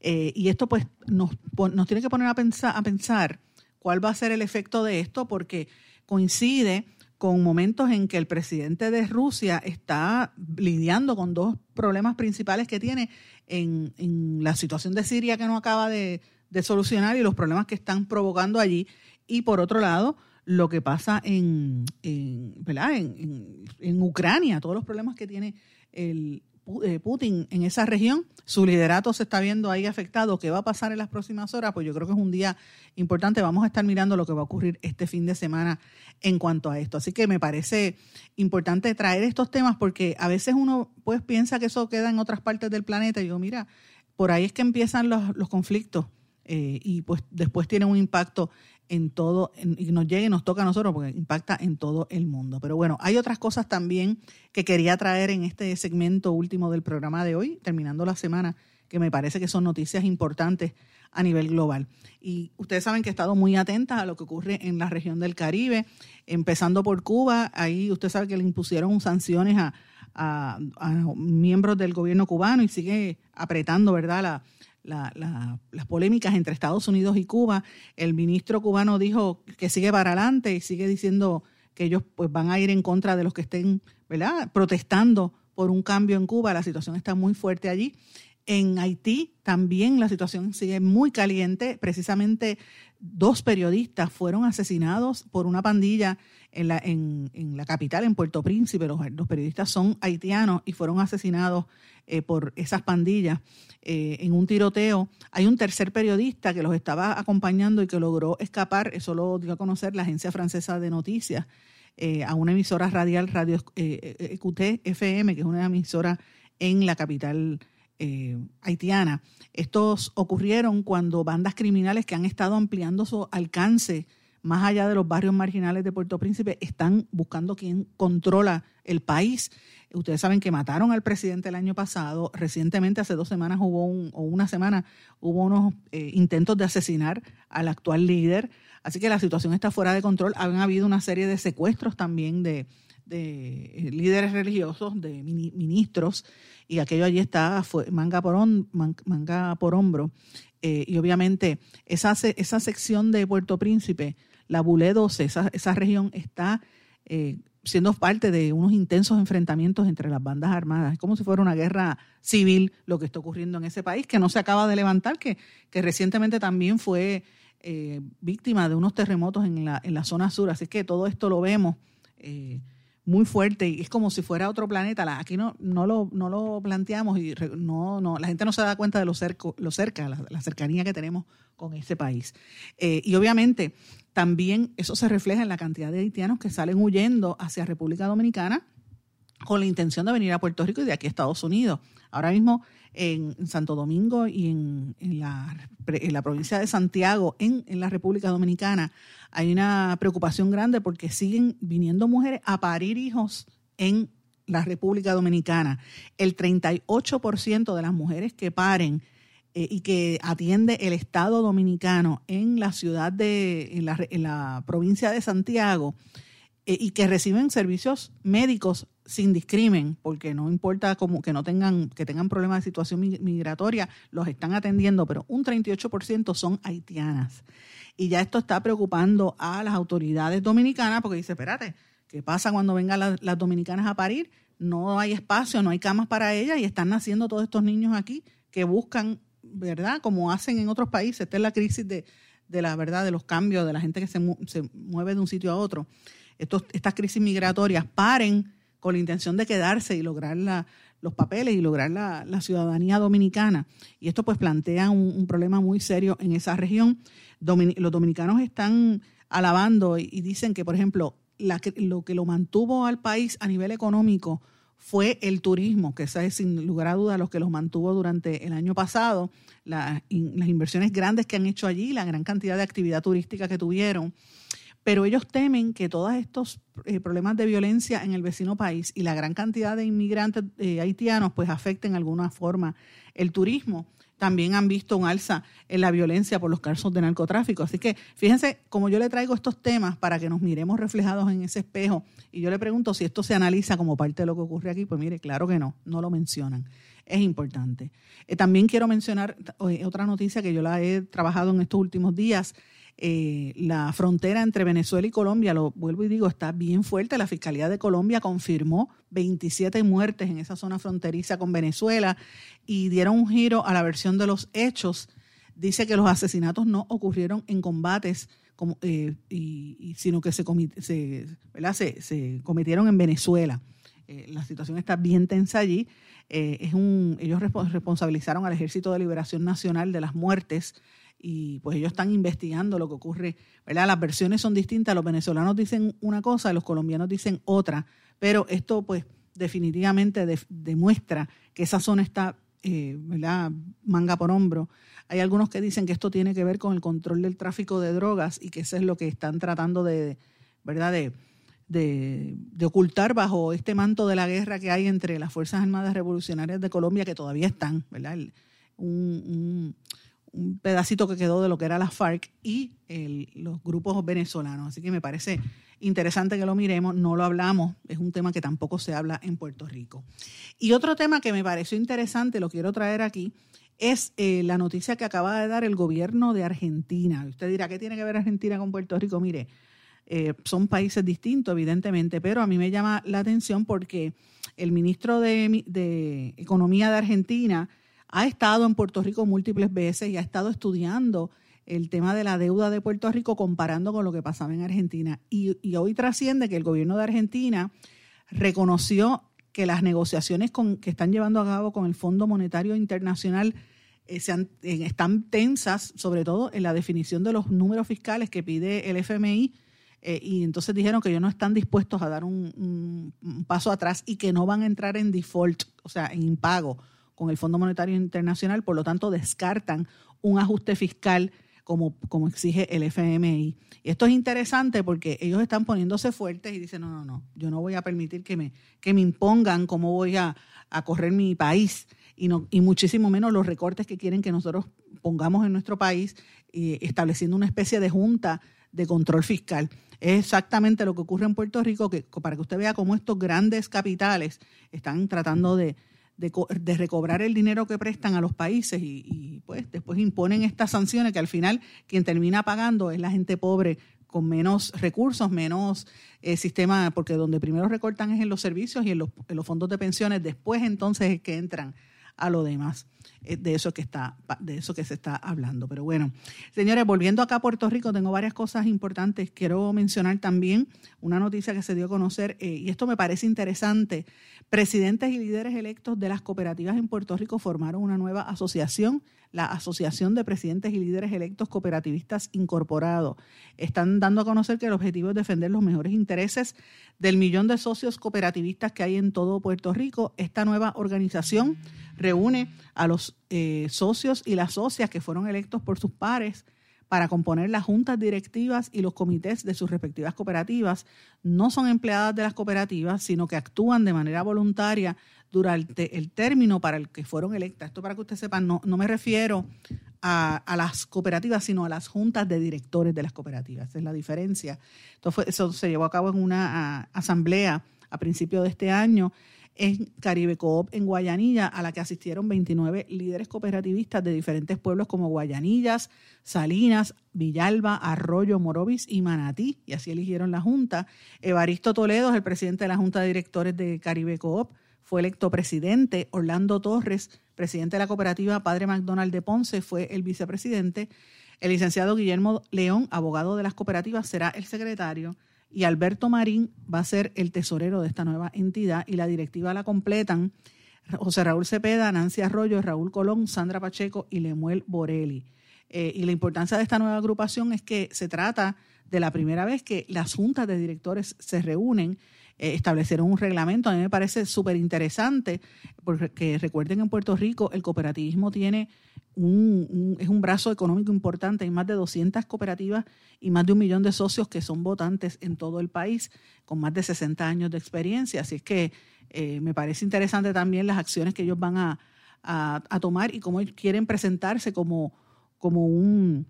Eh, y esto pues nos, nos tiene que poner a pensar cuál va a ser el efecto de esto, porque coincide con momentos en que el presidente de Rusia está lidiando con dos problemas principales que tiene en, la situación de Siria que no acaba de, solucionar y los problemas que están provocando allí. Y por otro lado, lo que pasa en, en, Ucrania, todos los problemas que tiene el Putin en esa región, su liderato se está viendo ahí afectado. ¿Qué va a pasar en las próximas horas? Pues yo creo que es un día importante. Vamos a estar mirando lo que va a ocurrir este fin de semana en cuanto a esto. Así que me parece importante traer estos temas porque a veces uno pues piensa que eso queda en otras partes del planeta y digo, mira, por ahí es que empiezan los, los conflictos eh, y pues después tiene un impacto en todo, en- y nos llega y nos toca a nosotros porque impacta en todo el mundo. Pero bueno, hay otras cosas también que quería traer en este segmento último del programa de hoy, terminando la semana, que me parece que son noticias importantes a nivel global. Y ustedes saben que he estado muy atenta a lo que ocurre en la región del Caribe, empezando por Cuba. Ahí usted sabe que le impusieron sanciones a, a- miembros del gobierno cubano y sigue apretando, ¿verdad?, la- la- las polémicas entre Estados Unidos y Cuba. El ministro cubano dijo que sigue para adelante y sigue diciendo que ellos pues van a ir en contra de los que estén, ¿verdad?, protestando por un cambio en Cuba. La situación está muy fuerte allí. En Haití también la situación sigue muy caliente. Precisamente dos periodistas fueron asesinados por una pandilla en la, en, en la capital, en Puerto Príncipe. Los, los periodistas son haitianos y fueron asesinados eh, por esas pandillas eh, en un tiroteo. Hay un tercer periodista que los estaba acompañando y que logró escapar. Eso lo dio a conocer la agencia francesa de noticias eh, a una emisora radial, Radio EQT FM, que es una emisora en la capital haitiana. Estos ocurrieron cuando bandas criminales que han estado ampliando su alcance más allá de los barrios marginales de Puerto Príncipe están buscando quién controla el país. Ustedes saben que mataron al presidente el año pasado. Recientemente, hace dos semanas hubo o una semana, hubo unos eh, intentos de asesinar al actual líder. Así que la situación está fuera de control. Han habido una serie de secuestros también de, eh, líderes religiosos, de mini- ministros, y aquello allí está fue, manga, por hombro. Eh, y obviamente esa, esa sección de Puerto Príncipe, la Bulé 12, esa, esa región está eh, siendo parte de unos intensos enfrentamientos entre las bandas armadas. Es como si fuera una guerra civil lo que está ocurriendo en ese país, que no se acaba de levantar, que, que recientemente también fue eh, víctima de unos terremotos en la, en la zona sur. Así que todo esto lo vemos eh, muy fuerte y es como si fuera otro planeta. La- Aquí no, no, lo, no lo planteamos y no, no, la gente no se da cuenta de lo, cerco, lo cerca, la, cercanía que tenemos con ese país. Eh, y obviamente también eso se refleja en la cantidad de haitianos que salen huyendo hacia República Dominicana con la intención de venir a Puerto Rico y de aquí a Estados Unidos. Ahora mismo en, Santo Domingo y en, la, provincia de Santiago, en, la República Dominicana, hay una preocupación grande porque siguen viniendo mujeres a parir hijos en la República Dominicana. El 38% de las mujeres que paren eh, y que atiende el Estado Dominicano en la ciudad de, en la, provincia de Santiago, y que reciben servicios médicos sin discrimen, porque no importa como que no tengan, que tengan problemas de situación mi- migratoria, los están atendiendo, pero un 38% son haitianas. Y ya esto está preocupando a las autoridades dominicanas, porque dice, espérate, ¿qué pasa cuando vengan las, las dominicanas a parir? No hay espacio, no hay camas para ellas y están naciendo todos estos niños aquí que buscan, ¿verdad? Como hacen en otros países. Esta es la crisis de, de la verdad, de los cambios, de la gente que se, mu- se mueve de un sitio a otro estos, estas crisis migratorias paren con la intención de quedarse y lograr la- los papeles y lograr la, ciudadanía dominicana. Y esto pues plantea un, problema muy serio en esa región. Los dominicanos están alabando y, dicen que, por ejemplo, lo que lo mantuvo al país a nivel económico fue el turismo, que es sin lugar a dudas lo que los mantuvo durante el año pasado, in- las inversiones grandes que han hecho allí, la gran cantidad de actividad turística que tuvieron pero ellos temen que todos estos eh, problemas de violencia en el vecino país y la gran cantidad de inmigrantes eh, haitianos pues afecten de alguna forma el turismo. También han visto un alza en la violencia por los casos de narcotráfico. Así que fíjense, como yo le traigo estos temas para que nos miremos reflejados en ese espejo, y yo le pregunto si esto se analiza como parte de lo que ocurre aquí, pues mire, claro que no, no lo mencionan. Es importante. Eh, también quiero mencionar otra noticia que yo la he trabajado en estos últimos días eh, la frontera entre Venezuela y Colombia, lo vuelvo y digo, está bien fuerte. La Fiscalía de Colombia confirmó 27 muertes en esa zona fronteriza con Venezuela y dieron un giro a la versión de los hechos. Dice que los asesinatos no ocurrieron en combates como, eh, y, sino que se, se, se, cometieron en Venezuela. Eh, la situación está bien tensa allí. Es un, ellos respo- responsabilizaron al Ejército de Liberación Nacional de las muertes y pues ellos están investigando lo que ocurre, ¿verdad? Las versiones son distintas, los venezolanos dicen una cosa, los colombianos dicen otra, pero esto pues definitivamente de- demuestra que esa zona está, eh, ¿verdad? Manga por hombro. Hay algunos que dicen que esto tiene que ver con el control del tráfico de drogas y que eso es lo que están tratando de, ¿verdad? De, de, ocultar bajo este manto de la guerra que hay entre las Fuerzas Armadas Revolucionarias de Colombia, que todavía están, ¿verdad? Un pedacito que quedó de lo que era la FARC y los grupos venezolanos. Así que me parece interesante que lo miremos, no lo hablamos, es un tema que tampoco se habla en Puerto Rico. Y otro tema que me pareció interesante, lo quiero traer aquí, es eh, la noticia que acaba de dar el gobierno de Argentina. Usted dirá, ¿qué tiene que ver Argentina con Puerto Rico? Mire, eh, son países distintos, evidentemente, pero a mí me llama la atención porque el ministro de, de Economía de Argentina ha estado en Puerto Rico múltiples veces y ha estado estudiando el tema de la deuda de Puerto Rico comparando con lo que pasaba en Argentina. Y, hoy trasciende que el gobierno de Argentina reconoció que las negociaciones con, que están llevando a cabo con el Fondo Monetario Internacional eh, se han- eh, están tensas, sobre todo en la definición de los números fiscales que pide el FMI. eh, y entonces dijeron que ellos no están dispuestos a dar un paso atrás y que no van a entrar en default, o sea, en impago con el Fondo Monetario Internacional, por lo tanto descartan un ajuste fiscal como, como exige el FMI. Y esto es interesante porque ellos están poniéndose fuertes y dicen, no, no, no, yo no voy a permitir que me, que me impongan cómo voy a, a correr mi país y, no, y muchísimo menos los recortes que quieren que nosotros pongamos en nuestro país, y estableciendo una especie de junta de control fiscal. Es exactamente lo que ocurre en Puerto Rico, que para que usted vea cómo estos grandes capitales están tratando de, de, de recobrar el dinero que prestan a los países y, pues después imponen estas sanciones que al final quien termina pagando es la gente pobre con menos recursos, menos eh, sistema, porque donde primero recortan es en los servicios y en los, en los fondos de pensiones, después entonces es que entran a lo demás de eso que está de eso que se está hablando pero bueno señores volviendo acá a Puerto Rico tengo varias cosas importantes quiero mencionar también una noticia que se dio a conocer eh, y esto me parece interesante presidentes y líderes electos de las cooperativas en Puerto Rico formaron una nueva asociación la Asociación de Presidentes y Líderes Electos Cooperativistas Incorporados. Están dando a conocer que el objetivo es defender los mejores intereses del millón de socios cooperativistas que hay en todo Puerto Rico. Esta nueva organización reúne a los eh, socios y las socias que fueron electos por sus pares para componer las juntas directivas y los comités de sus respectivas cooperativas. No son empleadas de las cooperativas, sino que actúan de manera voluntaria durante el término para el que fueron electas. Esto para que usted sepa, no, no me refiero a, las cooperativas, sino a las juntas de directores de las cooperativas. Esa es la diferencia. Esto fue, eso se llevó a cabo en una asamblea a principios de este año en Caribe Coop en Guayanilla, a la que asistieron 29 líderes cooperativistas de diferentes pueblos como Guayanillas, Salinas, Villalba, Arroyo, Morovis y Manatí, y así eligieron la Junta. Evaristo Toledo es el presidente de la Junta de Directores de Caribe Coop, fue electo presidente. Orlando Torres, presidente de la cooperativa Padre McDonald de Ponce, fue el vicepresidente. El licenciado Guillermo León, abogado de las cooperativas, será el secretario y Alberto Marín va a ser el tesorero de esta nueva entidad y la directiva la completan José Raúl Cepeda, Nancy Arroyo, Raúl Colón, Sandra Pacheco y Lemuel Borelli. Eh, y la importancia de esta nueva agrupación es que se trata de la primera vez que las juntas de directores se reúnen, eh, establecieron un reglamento. A mí me parece súper interesante, porque recuerden en Puerto Rico el cooperativismo tiene un, es un brazo económico importante. Hay más de 200 cooperativas y más de un millón de socios que son votantes en todo el país, con más de 60 años de experiencia. Así es que eh, me parece interesante también las acciones que ellos van a, a, tomar y cómo quieren presentarse como, como, un,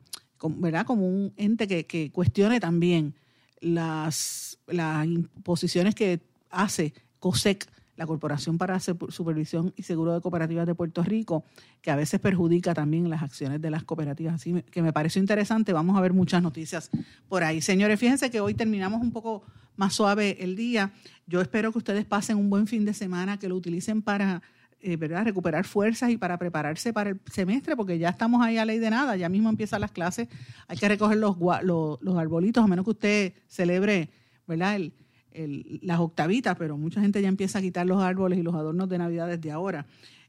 ¿verdad? como un ente que, que cuestione también las, las imposiciones que hace COSEC la Corporación para Supervisión y Seguro de Cooperativas de Puerto Rico, que a veces perjudica también las acciones de las cooperativas. Así que me pareció interesante. Vamos a ver muchas noticias por ahí. Señores, fíjense que hoy terminamos un poco más suave el día. Yo espero que ustedes pasen un buen fin de semana, que lo utilicen para eh, ¿verdad? recuperar fuerzas y para prepararse para el semestre, porque ya estamos ahí a ley de nada, ya mismo empiezan las clases, hay que recoger los, los, los arbolitos, a menos que usted celebre las octavitas, pero mucha gente ya empieza a quitar los árboles y los adornos de Navidad desde ahora.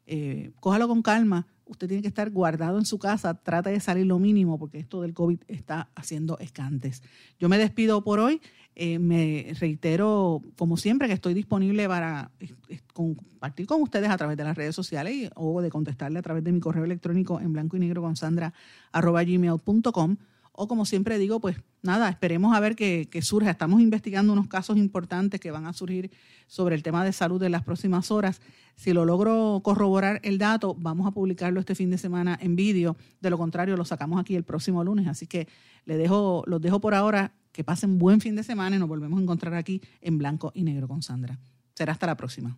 Eh, cójalo con calma, usted tiene que estar guardado en su casa, trata de salir lo mínimo, porque esto del COVID está haciendo escantes. Yo me despido por hoy. Eh, me reitero, como siempre, que estoy disponible para eh, eh, compartir con ustedes a través de las redes sociales y- o de contestarle a través de mi correo electrónico en blanco y negro con sandra arroba gmail.com o como siempre digo, pues nada, esperemos a ver qué, qué surge. Estamos investigando unos casos importantes que van a surgir sobre el tema de salud en las próximas horas. Si lo logro corroborar el dato, vamos a publicarlo este fin de semana en vídeo. De lo contrario, lo sacamos aquí el próximo lunes. Así que le dejo, los dejo por ahora. Que pasen buen fin de semana y nos volvemos a encontrar aquí en blanco y negro con Sandra. Será hasta la próxima.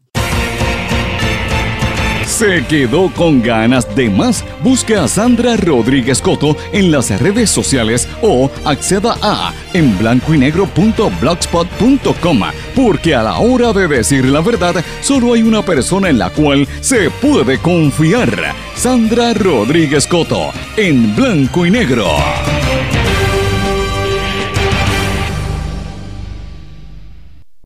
¿Se quedó con ganas de más? Busque a Sandra Rodríguez Coto en las redes sociales o acceda a en blanco y porque a la hora de decir la verdad solo hay una persona en la cual se puede confiar. Sandra Rodríguez Coto en blanco y negro.